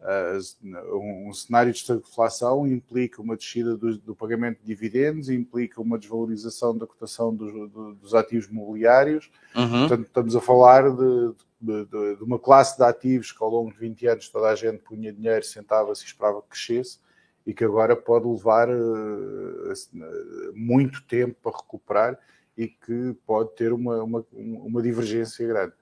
Um, cenário de estagflação implica uma descida do, do, pagamento de dividendos, implica uma desvalorização da cotação dos, do, dos ativos mobiliários. Uhum. Portanto, estamos a falar de, de, de, uma classe de ativos que ao longo de 20 anos toda a gente punha dinheiro, sentava-se e esperava que crescesse e que agora pode levar uh, muito tempo para recuperar e que pode ter uma, uma, uma divergência grande.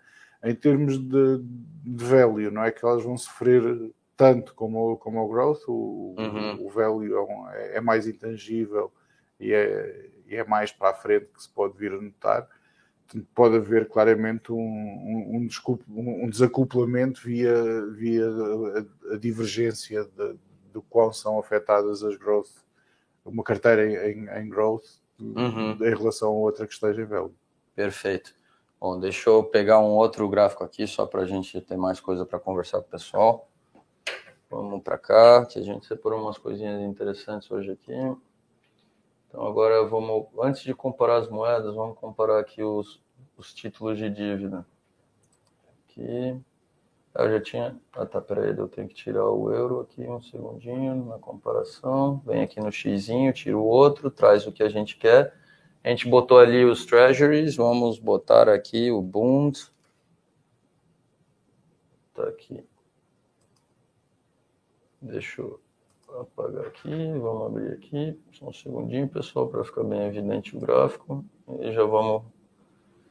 Em termos de, de value, não é que elas vão sofrer tanto como, como o growth, o, uhum. o value é, é, mais intangível e é, é mais para a frente que se pode vir a notar. Pode haver claramente um, um, um, um desacoplamento via, via a, a divergência de, do qual são afetadas as growth, uma carteira em, em growth uhum. em relação a outra que esteja em value. Perfeito. Bom, deixa eu pegar um outro gráfico aqui só para a gente ter mais coisa para conversar com o pessoal. Vamos para cá, que a gente separou umas coisinhas interessantes hoje aqui. Então agora vamos, antes de comparar as moedas, vamos comparar aqui os, os títulos de dívida. Aqui, eu já tinha, ah tá, peraí, eu tenho que tirar o euro aqui um segundinho na comparação. Vem aqui no xizinho, tira o outro, traz o que a gente quer. A gente botou ali os treasuries, vamos botar aqui o Bund. Tá aqui. Deixa eu apagar aqui, vamos abrir aqui, só um segundinho, pessoal, para ficar bem evidente o gráfico. E já vamos.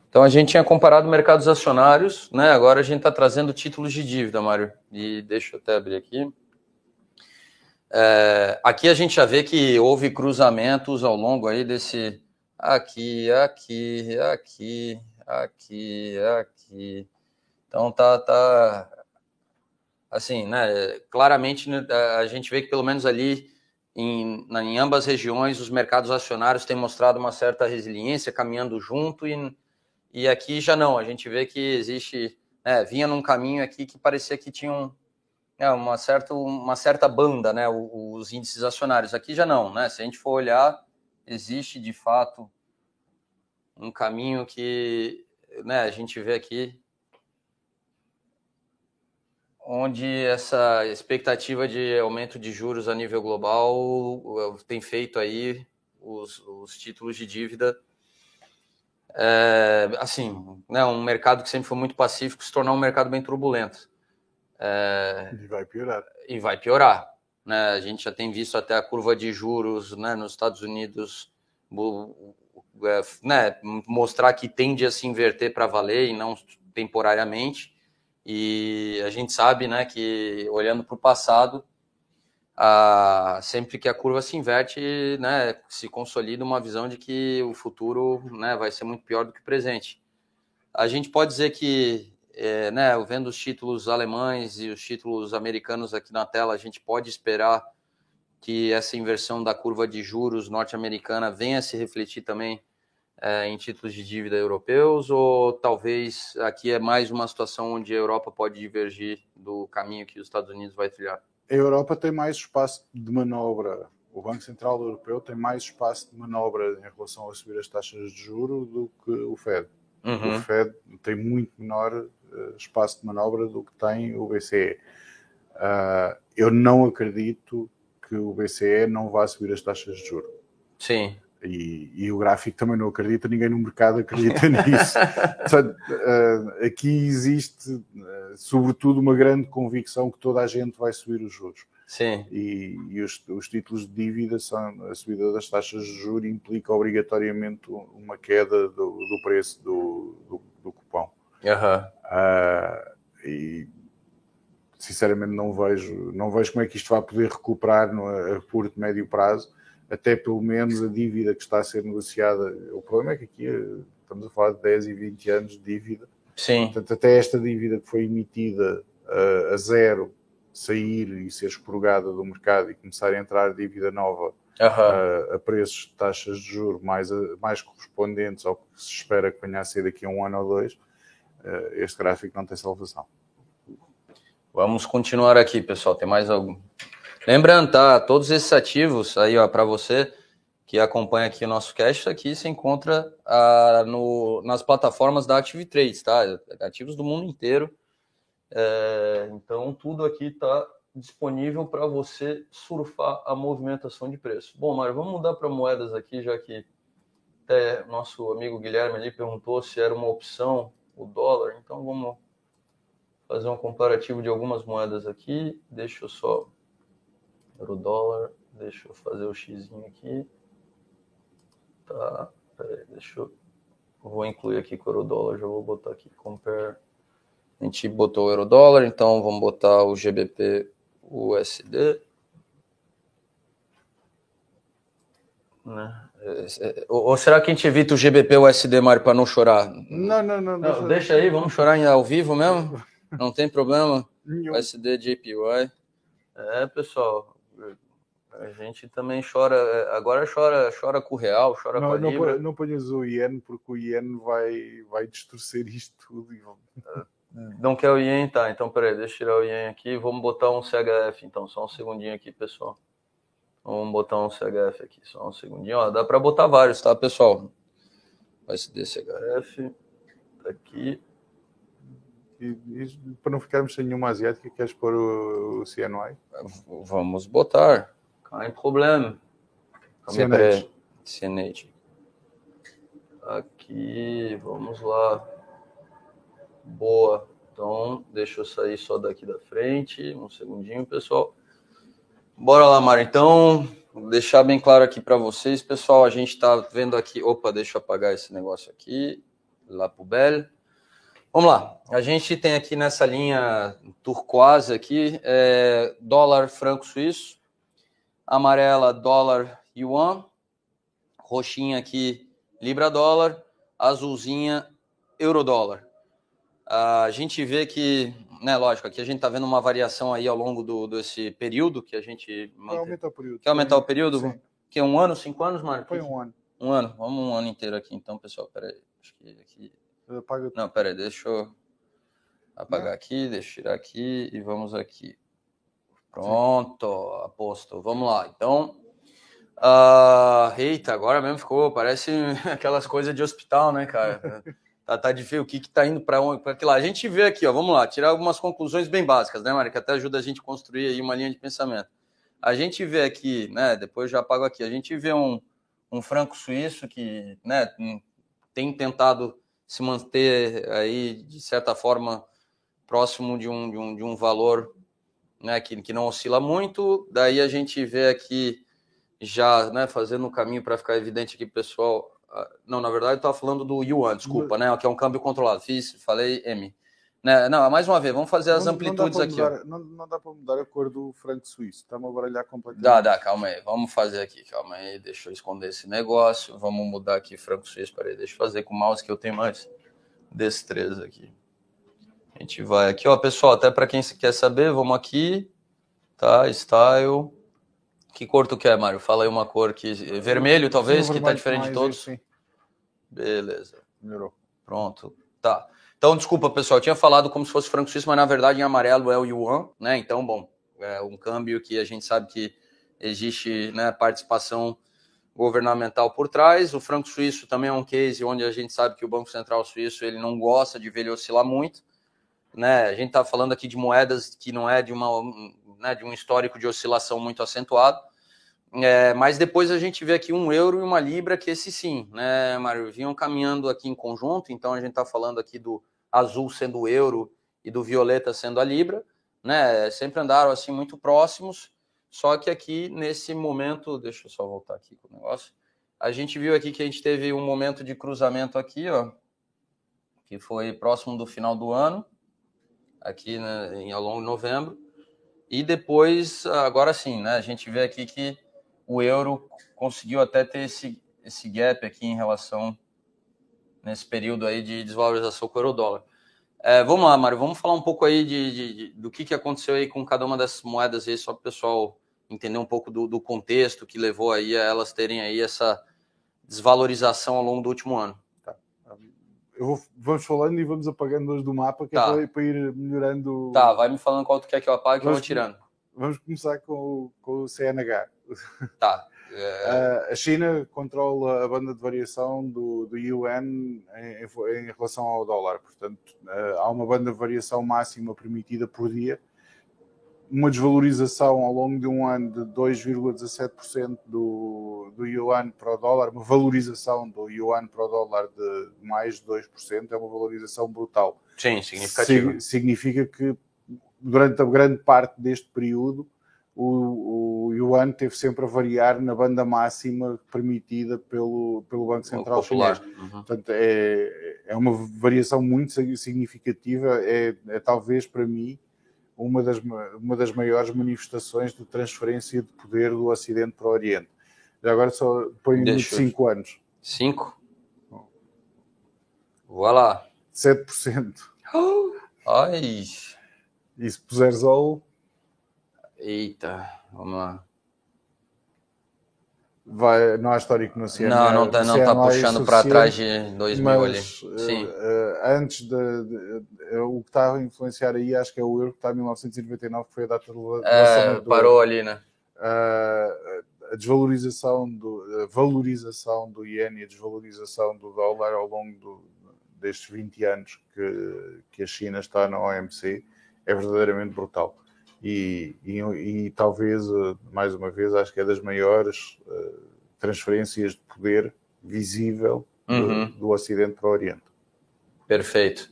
Então a gente tinha comparado mercados acionários, né? Agora a gente está trazendo títulos de dívida, Mário. E deixa eu até abrir aqui. É, aqui a gente já vê que houve cruzamentos ao longo aí desse aqui, aqui, aqui, aqui, aqui. Então tá, tá assim, né, claramente né, a gente vê que pelo menos ali em, em ambas regiões os mercados acionários têm mostrado uma certa resiliência, caminhando junto e, e aqui já não, a gente vê que existe, né, vinha num caminho aqui que parecia que tinha um, é, uma, certa, uma certa banda, né, os, os índices acionários, aqui já não, né, se a gente for olhar, existe de fato um caminho que, né, a gente vê aqui onde essa expectativa de aumento de juros a nível global tem feito aí os, os títulos de dívida é, assim, né, um mercado que sempre foi muito pacífico se tornar um mercado bem turbulento. É, e vai piorar. E vai piorar. Né? A gente já tem visto até a curva de juros né, nos Estados Unidos é, né, mostrar que tende a se inverter para valer e não temporariamente. E a gente sabe, né, que olhando para o passado, a, sempre que a curva se inverte, né, se consolida uma visão de que o futuro, né, vai ser muito pior do que o presente. A gente pode dizer que, é, né, vendo os títulos alemães e os títulos americanos aqui na tela, a gente pode esperar que essa inversão da curva de juros norte-americana venha a se refletir também é, em títulos de dívida europeus, ou talvez aqui é mais uma situação onde a Europa pode divergir do caminho que os Estados Unidos vai trilhar? A Europa tem mais espaço de manobra. O Banco Central Europeu tem mais espaço de manobra em relação a subir as taxas de juro do que o Fed. Uhum. O Fed tem muito menor uh, espaço de manobra do que tem o BCE. Uh, ah, eu não acredito que o BCE não vá subir as taxas de juro. Sim. E, e, o gráfico também não acredita, ninguém no mercado acredita (laughs) nisso. Portanto, uh, aqui existe, uh, sobretudo, uma grande convicção que toda a gente vai subir os juros. Sim. E, e os, os, títulos de dívida são a subida das taxas de juros implica obrigatoriamente uma queda do, do preço do, do, do cupom. Uhum. Uh, e sinceramente não vejo, não vejo como é que isto vai poder recuperar no, a curto, médio prazo até pelo menos a dívida que está a ser negociada. O problema é que aqui eh, estamos a falar de 10 e 20 anos de dívida. Sim. Portanto, até esta dívida que foi emitida uh, a zero sair e ser expurgada do mercado e começar a entrar dívida nova Uhum. uh, a preços de taxas de juros mais, mais correspondentes ao que se espera que venha a ser daqui a um ano ou dois, uh, este gráfico não tem salvação. Vamos continuar aqui, pessoal. Tem mais algum? Lembrando, tá? Todos esses ativos aí, ó, para você que acompanha aqui o nosso cash, aqui se encontra ah, no, nas plataformas da Active Trades, tá? Ativos do mundo inteiro. É, então, tudo aqui está disponível para você surfar a movimentação de preço. Bom, Mário, vamos mudar para moedas aqui, já que até nosso amigo Guilherme ali perguntou se era uma opção o dólar. Então, vamos fazer um comparativo de algumas moedas aqui. Deixa eu só. Euro dólar. Deixa eu fazer o X aqui. Tá. Peraí, deixa eu. Vou incluir aqui com o euro dólar. Já vou botar aqui compare. A gente botou o euro dólar, então vamos botar o GBP USD. Né? Ou será que a gente evita o GBP USD, Mário, para não chorar? Não, não, não. Deixa, não, deixa aí, vamos chorar ao vivo mesmo? (laughs) Não tem problema. USD JPY. É, pessoal, a gente também chora. Agora chora, chora com o real, chora não, com a não, libra. Não ponhas o iene, porque o iene vai, vai distorcer isto tudo. Não quer o ien, tá? Então, peraí, deixa eu tirar o ien aqui. Vamos botar um CHF, então, só um segundinho aqui, pessoal. Vamos botar um CHF aqui, só um segundinho. Ó, dá para botar vários, tá, pessoal? USD CHF, tá aqui. E, e, para não ficarmos sem nenhuma asiática, queres pôr o, o CNY? Vamos botar. Kein problema. CNH. CNH. Aqui, vamos lá. Boa. Então, deixa eu sair só daqui da frente. Um segundinho, pessoal. Bora lá, Mário. Então, vou deixar bem claro aqui para vocês, pessoal. A gente está vendo aqui. Opa, deixa eu apagar esse negócio aqui. Lá pro Bel. Vamos lá. A gente tem aqui nessa linha turquoise aqui, é, dólar franco suíço, amarela dólar yuan, roxinha aqui libra dólar, azulzinha euro dólar. A gente vê que, né, lógico, aqui a gente está vendo uma variação aí ao longo do, desse período que a gente. Vai aumentar o período. Quer aumentar o período? Sim. Que é um ano, cinco anos, Mário? Foi um ano. Um ano. Vamos um ano inteiro aqui, então, pessoal. Peraí. Acho que aqui. Apaga... Não, peraí, deixa eu apagar Não. aqui, deixa eu tirar aqui e vamos aqui. Pronto, aposto. Vamos lá. Então. Uh, eita, agora mesmo ficou. Parece (laughs) aquelas coisas de hospital, né, cara? (laughs) Tá, tá de ver o que que tá indo para onde, para que lá. A gente vê aqui, ó, vamos lá, tirar algumas conclusões bem básicas, né, Mari, que até ajuda a gente a construir aí uma linha de pensamento. A gente vê aqui, né, depois já apago aqui, a gente vê um, um franco suíço que, né, tem tentado se manter aí, de certa forma, próximo de um, de um, de um valor, né, que, que não oscila muito. Daí a gente vê aqui já, né, fazendo o um caminho para ficar evidente aqui, pessoal, não, na verdade, eu estava falando do Yuan, desculpa, né? Que é um câmbio controlado. Fiz, falei M. Né? Não, mais uma vez, vamos fazer as não, amplitudes não aqui. Mudar, não, não, dá para mudar a cor do franco suíço, estamos a baralhar completamente. Dá, dá, calma aí. Vamos fazer aqui, calma aí. Deixa eu esconder esse negócio. Vamos mudar aqui franco suíço. Peraí, deixa eu fazer com o mouse que eu tenho mais destreza aqui. A gente vai aqui, ó, pessoal, até para quem quer saber, vamos aqui, tá? Style. Que cor tu quer, Mário? Fala aí uma cor que. Vermelho, talvez, que tá diferente de todos. Sim. Beleza. Melhorou. Pronto. Tá. Então, desculpa, pessoal. Eu tinha falado como se fosse franco suíço, mas na verdade em amarelo é o yuan, né? Então, bom, é um câmbio que a gente sabe que existe né, participação governamental por trás. O franco suíço também é um case onde a gente sabe que o Banco Central Suíço ele não gosta de ver ele oscilar muito. Né? A gente está falando aqui de moedas que não é de, uma, né, de um histórico de oscilação muito acentuado. É, mas depois a gente vê aqui um euro e uma libra, que esse sim, né, Mário? Vinham caminhando aqui em conjunto, então a gente está falando aqui do azul sendo o euro e do violeta sendo a libra, né? Sempre andaram assim muito próximos, só que aqui nesse momento, deixa eu só voltar aqui com o negócio, a gente viu aqui que a gente teve um momento de cruzamento aqui, ó, que foi próximo do final do ano, aqui né, ao longo de novembro, e depois, agora sim, né, a gente vê aqui que o euro conseguiu até ter esse, esse gap aqui em relação nesse período aí de desvalorização com o euro dólar. É, vamos lá, Mário, vamos falar um pouco aí de, de, de, do que, que aconteceu aí com cada uma dessas moedas aí, só para o pessoal entender um pouco do, do, contexto que levou aí a elas terem aí essa desvalorização ao longo do último ano. Vou, vamos falando e vamos apagando hoje do mapa, que é tá. é para, ir melhorando. Tá, vai me falando qual tu quer que eu apague que eu vou tirando. Vamos começar com, com o CNH. (laughs) Tá. É... A China controla a banda de variação do, do yuan em, em, relação ao dólar. Portanto, eh, há uma banda de variação máxima permitida por dia. Uma desvalorização ao longo de um ano de 2,17% do, do yuan para o dólar, uma valorização do yuan para o dólar de mais de 2%, é uma valorização brutal. Sim, significativa. Significa que durante a grande parte deste período o, o yuan teve sempre a variar na banda máxima permitida pelo, pelo Banco Central Chinês. Uhum. Portanto, é, é uma variação muito significativa, é, é talvez para mim uma das, uma das maiores manifestações de transferência de poder do Ocidente para o Oriente. Já agora só põe de 5 anos. 5? Vá lá. 7%. Ai. E se puseres all, Eita, vamos lá. Vai, não há histórico no CNA. Não, não está não tá puxando para trás de 2000 mas, ali. Sim. Uh, antes de, de, de, o que está a influenciar aí, acho que é o euro que está em 1999, que foi a data de é, parou ali, né? Uh, a desvalorização do, a valorização do iene e a desvalorização do dólar ao longo do, destes 20 anos que, que a China está na OMC é verdadeiramente brutal e, e, e, talvez, eh, mais uma vez, acho que é das maiores uh, transferências de poder visível uhum. do, do, Ocidente para o Oriente. Perfeito.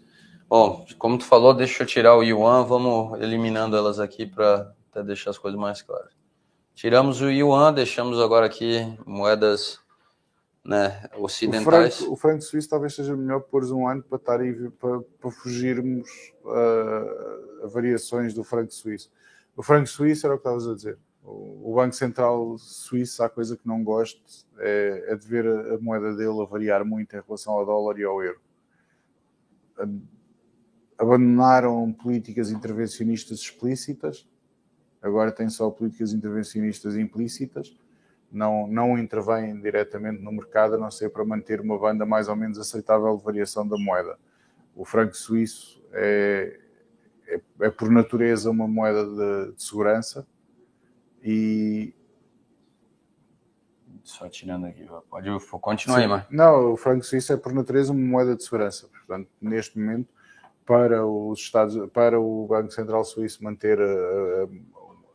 Bom, como tu falou, deixa eu tirar o Yuan, vamos eliminando elas aqui para deixar as coisas mais claras. Tiramos o Yuan, deixamos agora aqui moedas né, ocidentais. O franco, o franco suíço talvez seja melhor pôr um ano para, estar aí, para, para fugirmos uh, a variações do franco suíço. O franco suíço era o que estavas a dizer. O, Banco Central Suíço, há coisa que não gosto, é, é de ver a, a, moeda dele a variar muito em relação ao dólar e ao euro. Abandonaram políticas intervencionistas explícitas, agora tem só políticas intervencionistas implícitas. Não, não intervêm diretamente no mercado, a não ser para manter uma banda mais ou menos aceitável de variação da moeda. O franco suíço é, é, é por natureza uma moeda de, de, segurança e só tirando aqui, pode continuar aí, não, o franco suíço é por natureza uma moeda de segurança, portanto, neste momento para os Estados, para o Banco Central Suíço manter a,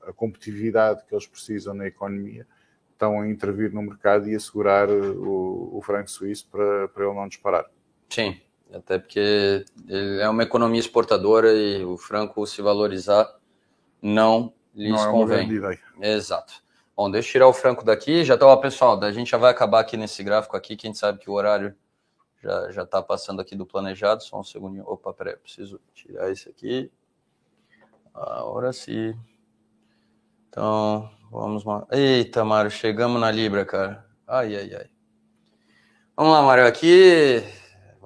a, a competitividade que eles precisam na economia, estão a intervir no mercado e assegurar o, o franco suíço para, para ele não disparar. Sim, até porque ele é uma economia exportadora e o franco se valorizar não lhes não convém. É Exato. Bom, deixa eu tirar o franco daqui. Já tá, ó, pessoal, a gente já vai acabar aqui nesse gráfico aqui, quem sabe que o horário já já tá passando aqui do planejado. Só um segundinho. Opa, peraí, preciso tirar esse aqui. Agora sim. Então, vamos lá. Eita, Mário, chegamos na Libra, cara. Ai, ai, ai. Vamos lá, Mário, aqui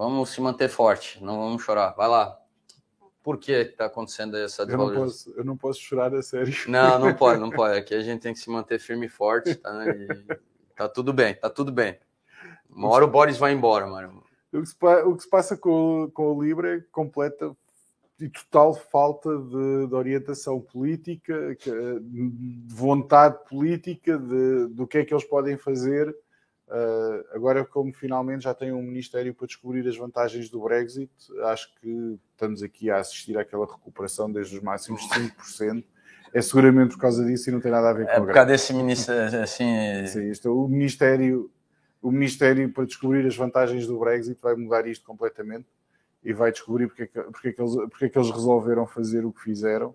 Vamos se manter forte, não vamos chorar. Vai lá. Por que está acontecendo essa desvalorização? Eu não, posso, eu não posso chorar, é sério. Não, não pode, não (laughs) pode. Aqui a gente tem que se manter firme e forte, tá? E tá tudo bem, tá tudo bem. Uma hora o Boris vai embora, mano. O que se, o que se passa com, com o Libra é completa e total falta de, de orientação política, de vontade política, de, do que é que eles podem fazer agora, como finalmente já tem um Ministério para descobrir as vantagens do Brexit, acho que estamos aqui a assistir àquela recuperação desde os máximos de 5%. É seguramente por causa disso e não tem nada a ver com É por causa desse ministério, assim... Sim, isto, é o Ministério o Ministério para descobrir as vantagens do Brexit vai mudar isto completamente e vai descobrir porque é que, porque é que, eles, porque é que eles resolveram fazer o que fizeram.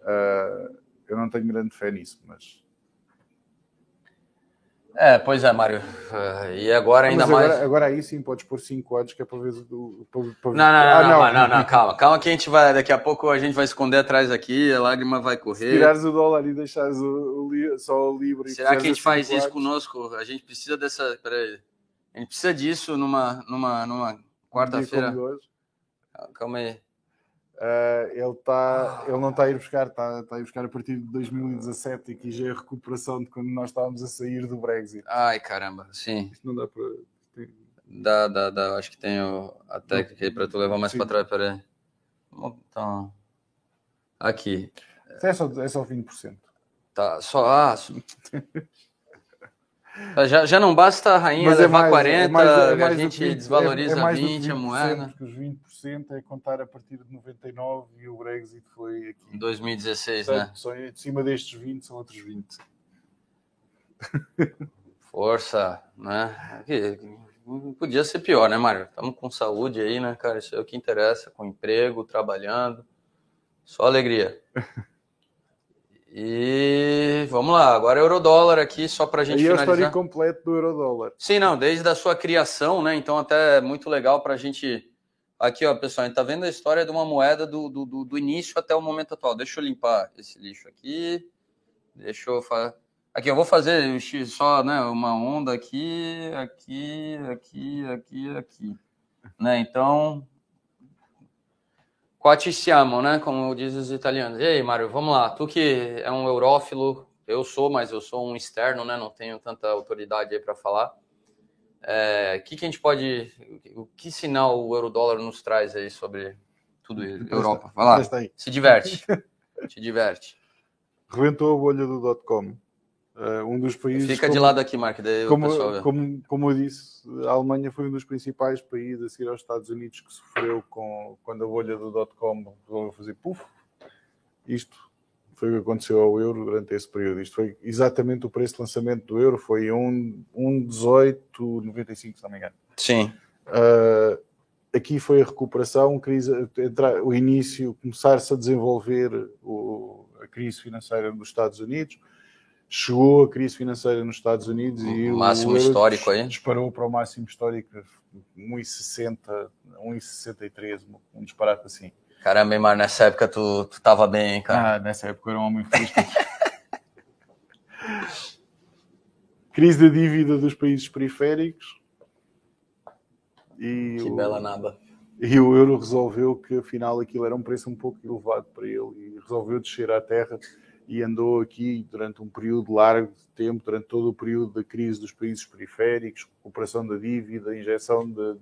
Uh, eu não tenho grande fé nisso, mas É, pois é, Mário. E agora ainda Mas agora, mais. agora aí sim podes pôr 5 odds que é para ver do. Para, para... Não, não, Ah, não, não, não, não, calma, calma que a gente vai, daqui a pouco a gente vai esconder atrás aqui, a lágrima vai Se correr. tirares o dólar e deixares o, o só o Libra e Será que a gente faz isso conosco? A gente precisa dessa, peraí, a gente precisa disso numa, numa, numa um quarta-feira. Calma aí. Ah, ele, tá, ele não está a ir buscar, está, está a ir buscar a partir de 2017 e aqui já é a recuperação de quando nós estávamos a sair do Brexit. Ai, caramba, sim. Isto não dá para. tem- Dá, dá, dá. Acho que tem o- a técnica aí para tu levar mais Sim. para trás, peraí. Então, aqui. É só, é só 20%. Tá, só. Ah, só- (laughs) Já, já não basta a rainha Mas é levar mais- 40, é mais- é a mais do gente que 20, desvaloriza é, é mais do que 20 a 20%, moeda. Porque os 20% é contar a partir de 99 e o Brexit foi aqui. Em 2016, né? Portanto, só de cima destes 20 são outros 20. Força, né? Que- Podia ser pior, né, Mário? Estamos com saúde aí, né, cara? Isso é o que interessa, com emprego, trabalhando. Só alegria. (laughs) E vamos lá, agora euro-dólar aqui, só para a gente Aí é o finalizar. histórico completo do euro-dólar. Sim, não, desde a sua criação, né? Então, até é muito legal para a gente. Aqui, ó, pessoal, a gente tá vendo a história de uma moeda do, do, do- do início até o momento atual. Deixa eu limpar esse lixo aqui. Deixa eu fazer. Aqui, eu vou fazer só, né? Uma onda aqui, aqui, aqui, aqui, aqui. Né? Então. Quati siamo, né? Como dizem os italianos. E aí, Mário, vamos lá. Tu que é um eurófilo, eu sou, mas eu sou um externo, né? Não tenho tanta autoridade aí para falar. É, que que a gente pode, o que sinal o euro-dólar nos traz aí sobre tudo isso? Europa, vai lá, aí. se diverte, (laughs) se diverte. Rebentou a bolha do dot-com. Uh, um dos países. Fica de como- lado aqui, Marco, pessoal. Como, como, como eu disse, a Alemanha foi um dos principais países a seguir aos Estados Unidos que sofreu com, quando a bolha do dot-com resolveu fazer puff. Isto foi o que aconteceu ao euro durante esse período. Isto foi exatamente o preço de lançamento do euro, foi um, um 18,95, se não me engano. Sim, Uh, aqui foi a recuperação, crise, entrar- o início, começar-se a desenvolver o- a crise financeira nos Estados Unidos. Chegou a crise financeira nos Estados Unidos e O máximo histórico aí. disparou para o máximo histórico, 1,60, 1,63, um disparate assim. caramba, hein, Mário, nessa época tu, tu tava bem, hein, cara. Ah, nessa época eu era um homem feliz. (laughs) crise da dívida dos países periféricos. E que o- bela naba. E o euro resolveu que afinal aquilo era um preço um pouco elevado para ele e resolveu descer à terra e andou aqui durante um período largo de tempo, durante todo o período da crise dos países periféricos, recuperação da dívida, injeção de-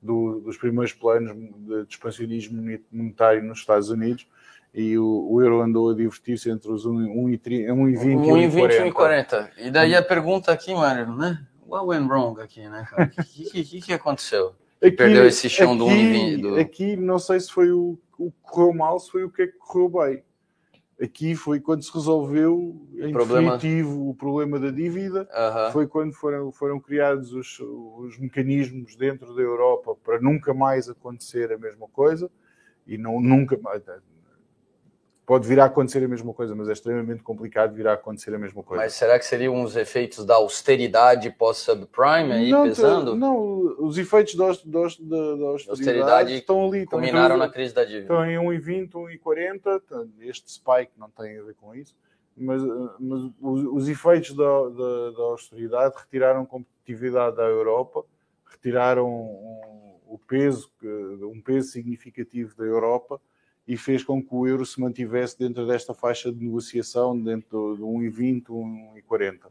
do- dos primeiros planos de, de expansionismo monetário nos Estados Unidos e o, o euro andou a divertir-se entre os 1,20 1,20 1 e e 20, 1 e 1,40. 40. E daí a pergunta aqui, Mário, né? What went wrong aqui, né? O que, que, que, que aconteceu? Aqui- Perdeu esse chão do aqui- 1,20 do- Aqui não sei se foi o o que correu mal, se foi o que é que correu bem. Aqui foi quando se resolveu em problema- definitivo o problema da dívida, Aham. foi quando foram, foram criados os, os mecanismos dentro da Europa para nunca mais acontecer a mesma coisa e não nunca mais. Pode vir a acontecer a mesma coisa, mas é extremamente complicado vir a acontecer a mesma coisa. Mas será que seriam os efeitos da austeridade pós-subprime aí não, pesando? não, os efeitos da, aus- da, aus- da, da austeridade, Austeridade estão ali. entre- na crise da dívida. Estão em 1,20, 1,40. tá, Este spike não tem a ver com isso. Mas, eh, mas os, os efeitos da, da, da austeridade retiraram competitividade da Europa, retiraram um, o peso, um peso significativo da Europa e fez com que o euro se mantivesse dentro desta faixa de negociação, dentro de 1,20, 1,40.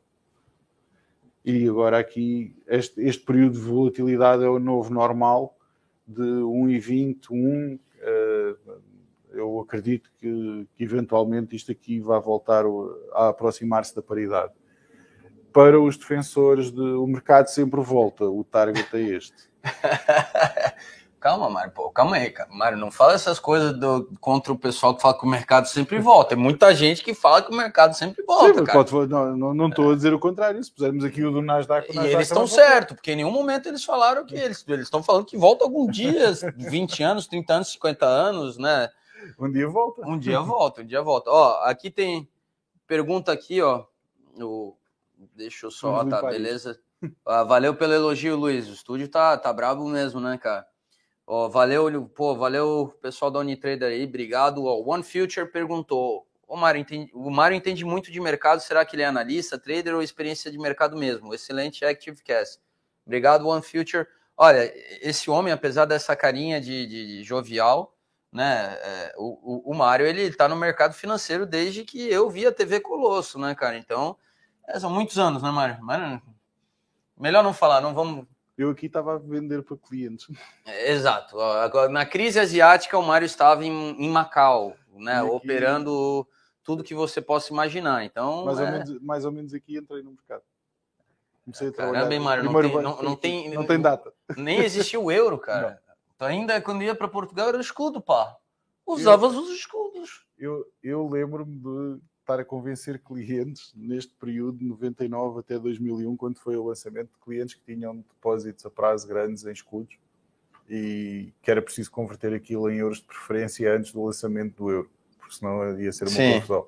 E agora aqui, este, este período de volatilidade é o novo normal, de 1,20, 1. eh, eu acredito que, que eventualmente isto aqui vai voltar a aproximar-se da paridade. Para os defensores, de, o mercado sempre volta, o target é este. (laughs) Calma, Mário, pô, calma aí, cara. Mário, não fala essas coisas do- contra o pessoal que fala que o mercado sempre volta. Tem muita gente que fala que o mercado sempre volta, Sim, cara. pode- não, não, estou a dizer o contrário. Se pusermos aqui o do Nasdaq, o E Nasdaq eles estão voltar. certos, porque em nenhum momento eles falaram que eles eles estão falando que volta algum dia, (laughs) 20 anos, 30 anos, 50 anos, né? Um dia volta. Um dia volta, um dia volta. Ó, aqui tem pergunta aqui, ó. O Deixa eu só, tá, beleza. Ah, valeu pelo elogio, Luiz. O estúdio tá, tá brabo mesmo, né, cara? Ó, valeu, pô, valeu pessoal da Unitrader aí, obrigado. Ó, One Future perguntou: o Mário, entende, o Mário entende muito de mercado, será que ele é analista, trader ou experiência de mercado mesmo? Excelente Active Cast. Obrigado, One Future. Olha, esse homem, apesar dessa carinha de, de, jovial, né? É, o, o, Mário ele está no mercado financeiro desde que eu vi a TV Colosso, né, cara? Então, é, são muitos anos, né, Mário? Melhor não falar, não vamos eu aqui estava a vender para clientes. Exato. Na crise asiática, o Mário estava em, em Macau, né? Aqui... Operando tudo que você possa imaginar. Então. Mais, é... ou menos, mais ou menos aqui entrei no mercado. Comecei a trabalhar. Caramba, Mário, não tem, não, não, tem, não tem data. Nem existia o euro, (laughs) cara. Então, ainda quando ia para Portugal era escudo, pá. Usavas eu, os escudos. Eu, eu lembro-me de estar a convencer clientes neste período de 99 até 2001, quando foi o lançamento de clientes que tinham depósitos a prazo grandes em escudos e que era preciso converter aquilo em euros de preferência antes do lançamento do euro, porque senão ia ser uma Sim. confusão.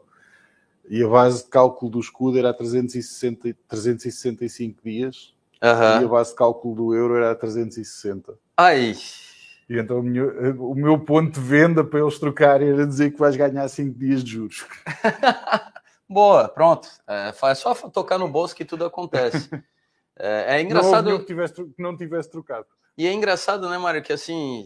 E a base de cálculo do escudo era a 360, 365 dias uhum. e a base de cálculo do euro era a 360. Ai! E então o meu, o meu, ponto de venda para eles trocarem era dizer que vais ganhar 5 dias de juros. (laughs) Boa, pronto. É, é, só tocar no bolso que tudo acontece. (laughs) É, é engraçado. Não que, tivesse, que não tivesse trocado. E é engraçado, né, Mário, que assim,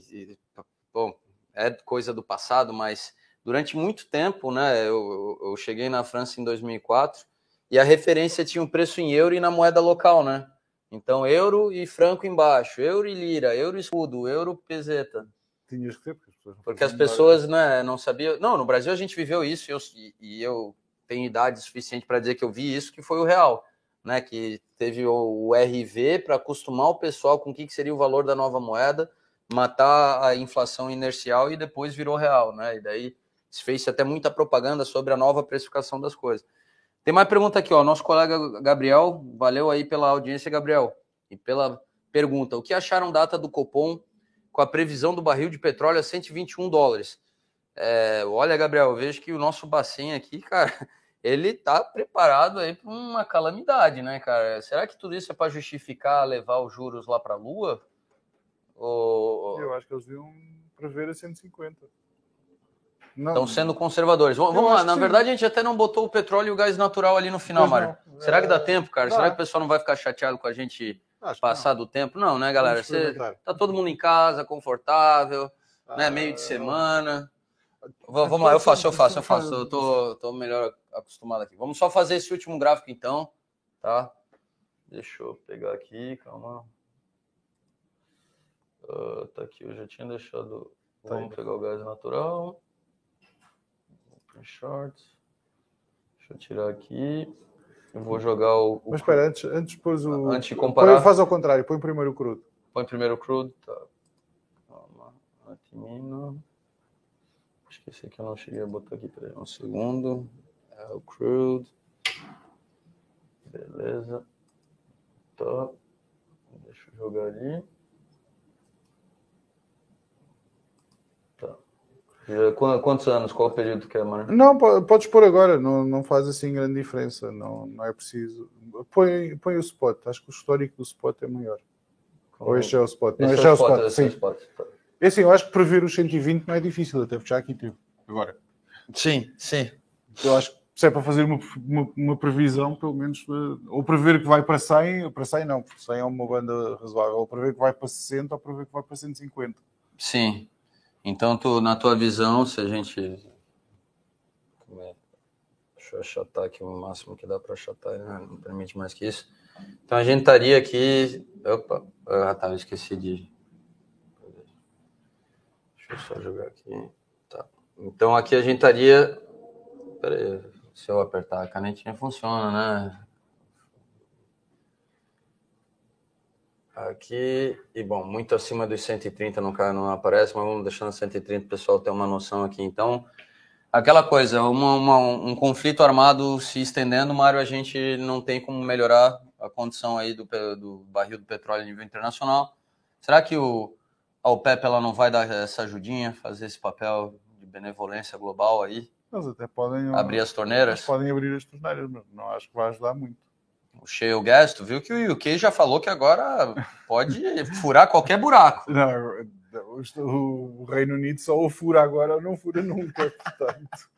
bom, é coisa do passado, mas durante muito tempo, né, eu, eu cheguei na França em 2004 e a referência tinha um preço em euro e na moeda local, né? Então, euro e franco embaixo, euro e lira, euro e escudo, euro peseta. Tinhas que ter, porque as pessoas, porque as pessoas né, não sabiam. Não, no Brasil a gente viveu isso e eu, e eu tenho idade suficiente para dizer que eu vi isso, que foi o real. Né, que teve o RV para acostumar o pessoal com o que, que seria o valor da nova moeda, matar a inflação inercial e depois virou real. Né? E daí se fez até muita propaganda sobre a nova precificação das coisas. Tem mais pergunta aqui, ó. Nosso colega Gabriel, valeu aí pela audiência, Gabriel, e pela pergunta. O que acharam data do Copom com a previsão do barril de petróleo a 121 dólares? É, olha, Gabriel, vejo que o nosso bacinho aqui, cara, (laughs) ele tá preparado aí para uma calamidade, né, cara? Será que tudo isso é para justificar levar os juros lá para a Lua? Ou... Eu acho que eles iam prever a 150. Estão sendo conservadores. Vamos, lá, na sim. verdade a gente até não botou o petróleo e o gás natural ali no final, Mário. Será que dá tempo, cara? Dá. Será que o pessoal não vai ficar chateado com a gente Acho passar do tempo? Não, né, galera? Você, tá todo mundo em casa, confortável, ah, né? Meio de semana. Vamos lá, eu faço, eu faço, eu faço. Eu tô, tô melhor acostumado aqui. Vamos só fazer esse último gráfico então, tá? Deixa eu pegar aqui, calma. Uh, tá aqui, eu já tinha deixado. Tá Vamos pegar o gás natural shorts. Deixa eu tirar aqui. Eu vou jogar o. o Mas espera, antes, antes pôs o. Antes de comparar. Põe, faz ao contrário, põe primeiro o crudo. Põe primeiro o crudo, tá. Calma. Atimino. Acho que esse aqui eu não cheguei a botar aqui, peraí, um segundo. É o crude. Beleza. Tá. Deixa eu jogar ali. Quantos anos? Qual o período que é, mano? Não, podes pôr agora, não, não faz assim grande diferença, não, não é preciso. Põe, põe o spot, acho que o histórico do spot é maior. Como? Ou este é o spot? Não, este, é, é o spot, spot sim. É spot. É assim, eu acho que prever os 120 não é difícil, até já aqui tive. Agora. Sim, sim. Eu acho que se é para fazer uma, uma, uma, previsão, pelo menos, eh, ou prever que vai para 100, para 100 não, porque 100 é uma banda razoável, ou prever que vai para 60, ou prever que vai para 150. Sim. Então, tu, na tua visão, se a gente. É? Deixa eu achatar aqui o máximo que dá para achatar, né? não permite mais que isso. Então, a gente estaria aqui. Opa, ah, tá, eu esqueci de. Deixa eu só jogar aqui. Tá. Então, aqui a gente estaria. Pera aí, se eu apertar a canetinha funciona, né? Aqui, e bom, muito acima dos 130 no cara não aparece, mas vamos deixando 130 o pessoal ter uma noção aqui. Então, aquela coisa, uma, uma, um conflito armado se estendendo, Mário, a gente não tem como melhorar a condição aí do, do barril do petróleo a nível internacional. Será que o, a OPEP ela não vai dar essa ajudinha, fazer esse papel de benevolência global aí? Mas até podem abrir as torneiras. Podem abrir as torneiras, mas não acho que vai ajudar muito. O shale gas, tu viu que o UK já falou que agora pode furar qualquer buraco. Não, o Reino Unido só o fura agora ou não fura nunca, portanto.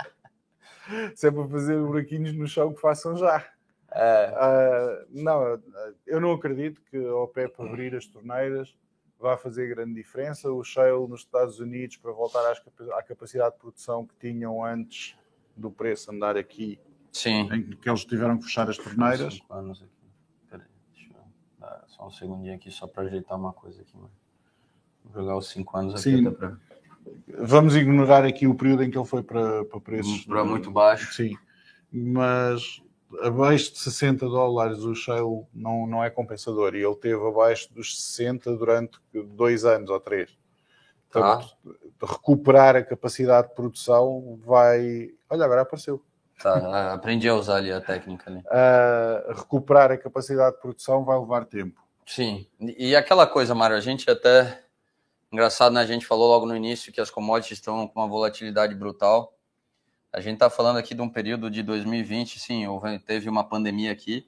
Se é para fazer buraquinhos no chão, que façam já. É. Uh, não, eu não acredito que a OPEP abrir as torneiras vá fazer grande diferença. O shale nos Estados Unidos, para voltar às, à capacidade de produção que tinham antes do preço andar aqui, Sim. em que eles tiveram que fechar as torneiras. Cinco anos aqui. Peraí, deixa eu dar só um segundinho aqui só para ajeitar uma coisa aqui. Mano. Vou jogar os cinco anos aqui. Sim. até pra- Vamos ignorar aqui o período em que ele foi para, para preços Para muito baixo. Sim, mas abaixo de 60 dólares o shale não, não é compensador e ele teve abaixo dos 60 durante dois anos ou três. Tá. Portanto, recuperar a capacidade de produção vai. Olha, agora apareceu. Tá, aprendi a usar ali a técnica ali. Ah, recuperar a capacidade de produção vai levar tempo. Sim, e aquela coisa, Mário, a gente até. Engraçado, né? A gente falou logo no início que as commodities estão com uma volatilidade brutal. A gente está falando aqui de um período de 2020, sim, houve, teve uma pandemia aqui.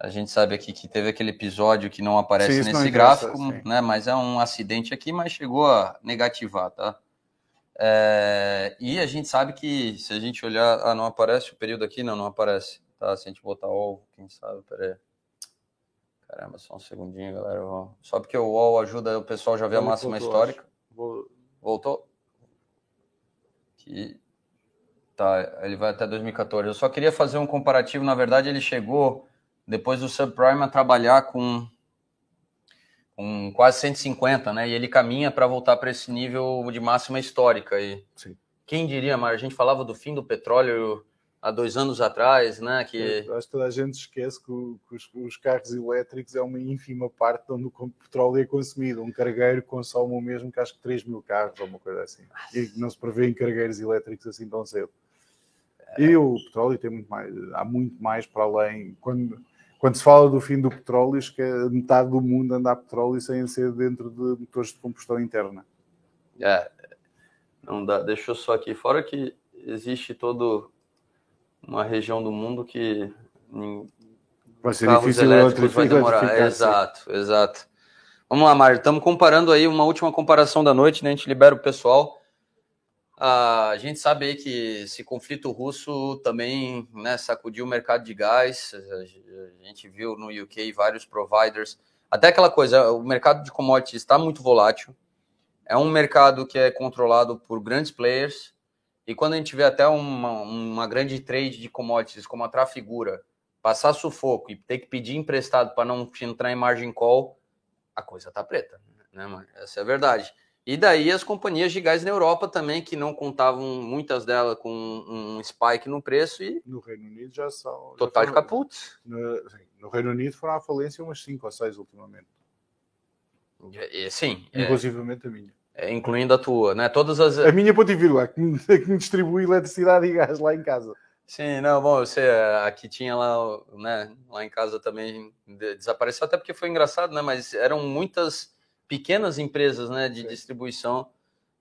A gente sabe aqui que teve aquele episódio que não aparece Sim, não nesse interessa, gráfico, né? Mas é um acidente aqui, mas chegou a negativar, tá? É, e a gente sabe que se a gente olhar, ah, não aparece o período aqui, não, não aparece, tá? Se a gente botar o, quem sabe, peraí. Caramba, só um segundinho, galera. Vou- Só porque o UOL ajuda o pessoal já ver a máxima voltou, histórica. Vou- Voltou? Que tá, ele vai até 2014. Eu só queria fazer um comparativo. Na verdade, ele chegou depois do subprime a trabalhar com com quase 150, né? E ele caminha para voltar para esse nível de máxima histórica. E Sim. quem diria, mas a gente falava do fim do petróleo há dois anos atrás, né? Que Acho que toda a gente esquece que, os, os carros elétricos é uma ínfima parte de onde o petróleo é consumido. Um cargueiro consome o mesmo que acho que 3 mil carros ou uma coisa assim. E não se prevê em cargueiros elétricos assim tão cedo. E o petróleo tem muito mais, há muito mais para além. Quando, quando se fala do fim do petróleo, acho que metade do mundo anda a petróleo sem ser dentro de motores de combustão interna. É, não dá. Deixa eu só aqui. Fora que existe todo uma região do mundo que Vai ser carros difícil elétricos vai demorar. exato, exato. Vamos lá, Mário. Estamos comparando aí uma última comparação da noite, né? A gente libera o pessoal. Ah, a gente sabe aí que esse conflito russo também né, sacudiu o mercado de gás. A gente viu no UK vários providers. Até aquela coisa, o mercado de commodities está muito volátil. É um mercado que é controlado por grandes players. E quando a gente vê até uma, uma grande trade de commodities como a Trafigura passar sufoco e ter que pedir emprestado para não entrar em margin call, a coisa tá preta, né, mano? Essa é a verdade. E daí as companhias de gás na Europa também, que não contavam, muitas delas, com um spike no preço e No Reino Unido já são. já total de foram- caput. No, no Reino Unido foram à falência umas 5 ou 6 ultimamente. E, e, sim, é, Inclusivamente a minha. é, incluindo a tua, né? Todas as. A minha ponto e vírgula, que me, que me distribui eletricidade e gás lá em casa. Sim, não, bom, sei, aqui tinha lá, né, lá em casa também de- desapareceu, até porque foi engraçado, né, mas eram muitas pequenas empresas, né, de Sim. distribuição,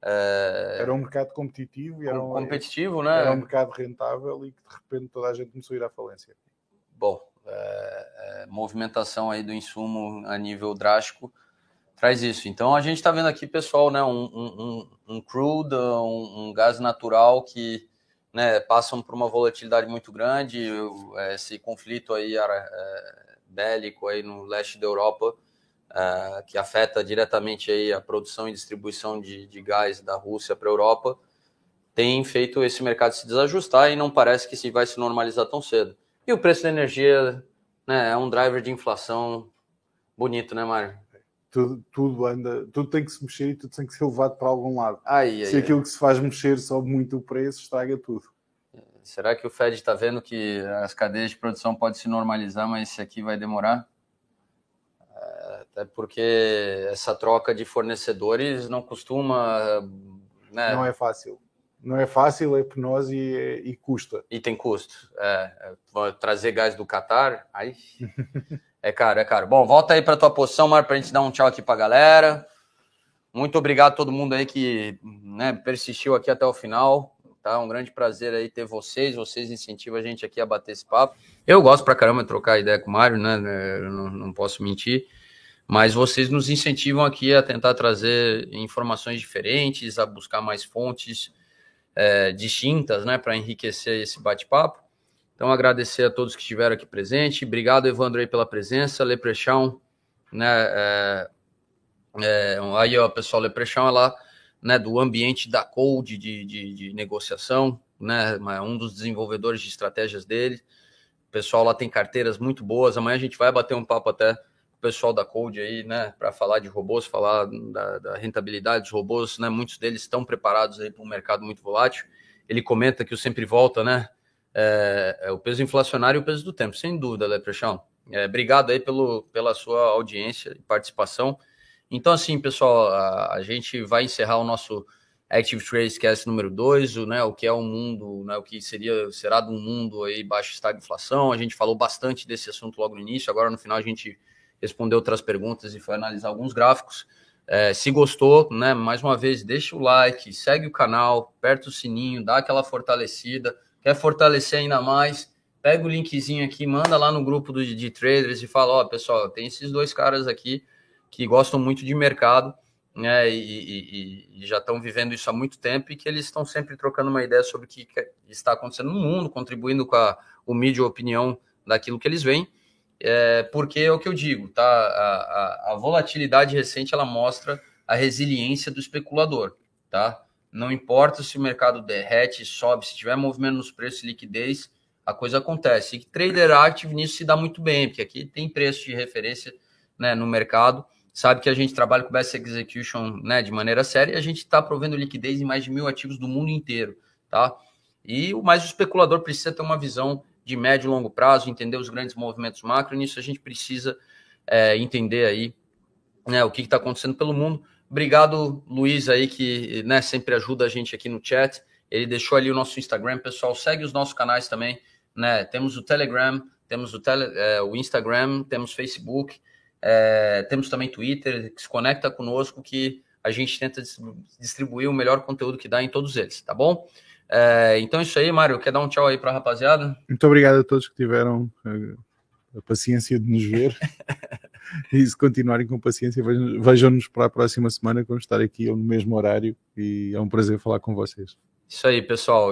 é, Era um mercado competitivo e era um, competitivo, né, era um mercado rentável e que de repente toda a gente começou a ir à falência. bom, é, é, movimentação aí do insumo a nível drástico traz isso. Então a gente está vendo aqui, pessoal, né, um, um, um, crude, um, um gás natural que né, passam por uma volatilidade muito grande. Esse conflito aí bélico aí no leste da Europa é, que afeta diretamente aí a produção e distribuição de, de gás da Rússia para a Europa tem feito esse mercado se desajustar e não parece que se vai se normalizar tão cedo. E o preço da energia né, é um driver de inflação bonito, né, Mário? Tudo, tudo anda, tudo tem que se mexer e tudo tem que ser levado para algum lado. Aí, Se aquilo que se faz mexer sobe muito o preço, estraga tudo. Será que o Fed está vendo que as cadeias de produção podem se normalizar, mas isso aqui vai demorar? Até porque essa troca de fornecedores não costuma. Né, Não é fácil. Não é fácil, é penoso e, e custa. E tem custo. É, trazer gás do Catar, aí (laughs) é caro, é caro. Bom, volta aí para tua posição, Mar, para a gente dar um tchau aqui para a galera. Muito obrigado a todo mundo aí que né, persistiu aqui até o final. tá? Um grande prazer aí ter vocês, vocês incentivam a gente aqui a bater esse papo. Eu gosto pra caramba de trocar ideia com o Mário, né? Eu não, não posso mentir, mas vocês nos incentivam aqui a tentar trazer informações diferentes, a buscar mais fontes é, distintas, né, para enriquecer esse bate-papo. Então, agradecer a todos que estiveram aqui presente. Obrigado, Evandro, aí, pela presença. Leprechão, né? É, é, aí, ó, pessoal, Leprechão é lá, né, do ambiente da Code de, de, de, negociação, né? Um dos desenvolvedores de estratégias dele. O pessoal lá tem carteiras muito boas. Amanhã a gente vai bater um papo até pessoal da Code aí, né, para falar de robôs, falar da, da, rentabilidade dos robôs, né? Muitos deles estão preparados aí para um mercado muito volátil. Ele comenta que o sempre volta, né? é, é o peso inflacionário e o peso do tempo, sem dúvida, Leprechão. É, obrigado aí pelo, pela sua audiência e participação. Então, assim, pessoal, a, a gente vai encerrar o nosso Active Trades Cast número 2, o, né, o que é um mundo, né, o que seria, será de um mundo aí baixo estagflação. A gente falou bastante desse assunto logo no início, agora no final a gente respondeu outras perguntas e foi analisar alguns gráficos. É, se gostou, né, mais uma vez, deixa o like, segue o canal, aperta o sininho, dá aquela fortalecida. Quer fortalecer ainda mais, pega o linkzinho aqui, manda lá no grupo do, de traders e fala, ó, oh, pessoal, tem esses dois caras aqui que gostam muito de mercado, né, e, e, e já estão vivendo isso há muito tempo e que eles estão sempre trocando uma ideia sobre o que está acontecendo no mundo, contribuindo com a, mídia opinião daquilo que eles veem, é, porque é o que eu digo, tá? A, a, a volatilidade recente ela mostra a resiliência do especulador, tá? Não importa se o mercado derrete, sobe, se tiver movimento nos preços e liquidez, a coisa acontece. E trader active nisso se dá muito bem, porque aqui tem preço de referência né, no mercado. Sabe que a gente trabalha com best execution né, de maneira séria e a gente está provendo liquidez em mais de mil ativos do mundo inteiro. Tá? E mais o especulador precisa ter uma visão de médio e longo prazo, entender os grandes movimentos macro, nisso a gente precisa é, entender aí né, o que está acontecendo pelo mundo. Obrigado, Luiz, aí, que né, sempre ajuda a gente aqui no chat. Ele deixou ali o nosso Instagram, pessoal. Segue os nossos canais também. Né? Temos o Telegram, temos o, tele, é, o Instagram, temos Facebook, é, temos também Twitter, que se conecta conosco, que a gente tenta distribuir o melhor conteúdo que dá em todos eles, tá bom? É, então é isso aí, Mário. Quer dar um tchau aí para a rapaziada? Muito obrigado a todos que tiveram a, a paciência de nos ver. (laughs) e se continuarem com paciência, vejam-nos para a próxima semana, que vamos estar aqui no mesmo horário e é um prazer falar com vocês. Isso aí, pessoal.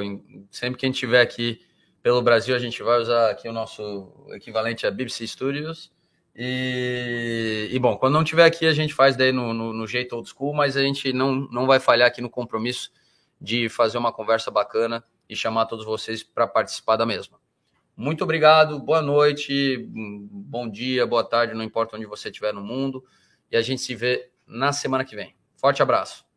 Sempre que a gente estiver aqui pelo Brasil, a gente vai usar aqui o nosso equivalente a BBC Studios. E, e bom, quando não estiver aqui, a gente faz daí no, no, no, jeito old school, mas a gente não, não vai falhar aqui no compromisso de fazer uma conversa bacana e chamar todos vocês para participar da mesma. Muito obrigado, boa noite, bom dia, boa tarde, não importa onde você estiver no mundo. E a gente se vê na semana que vem. Forte abraço.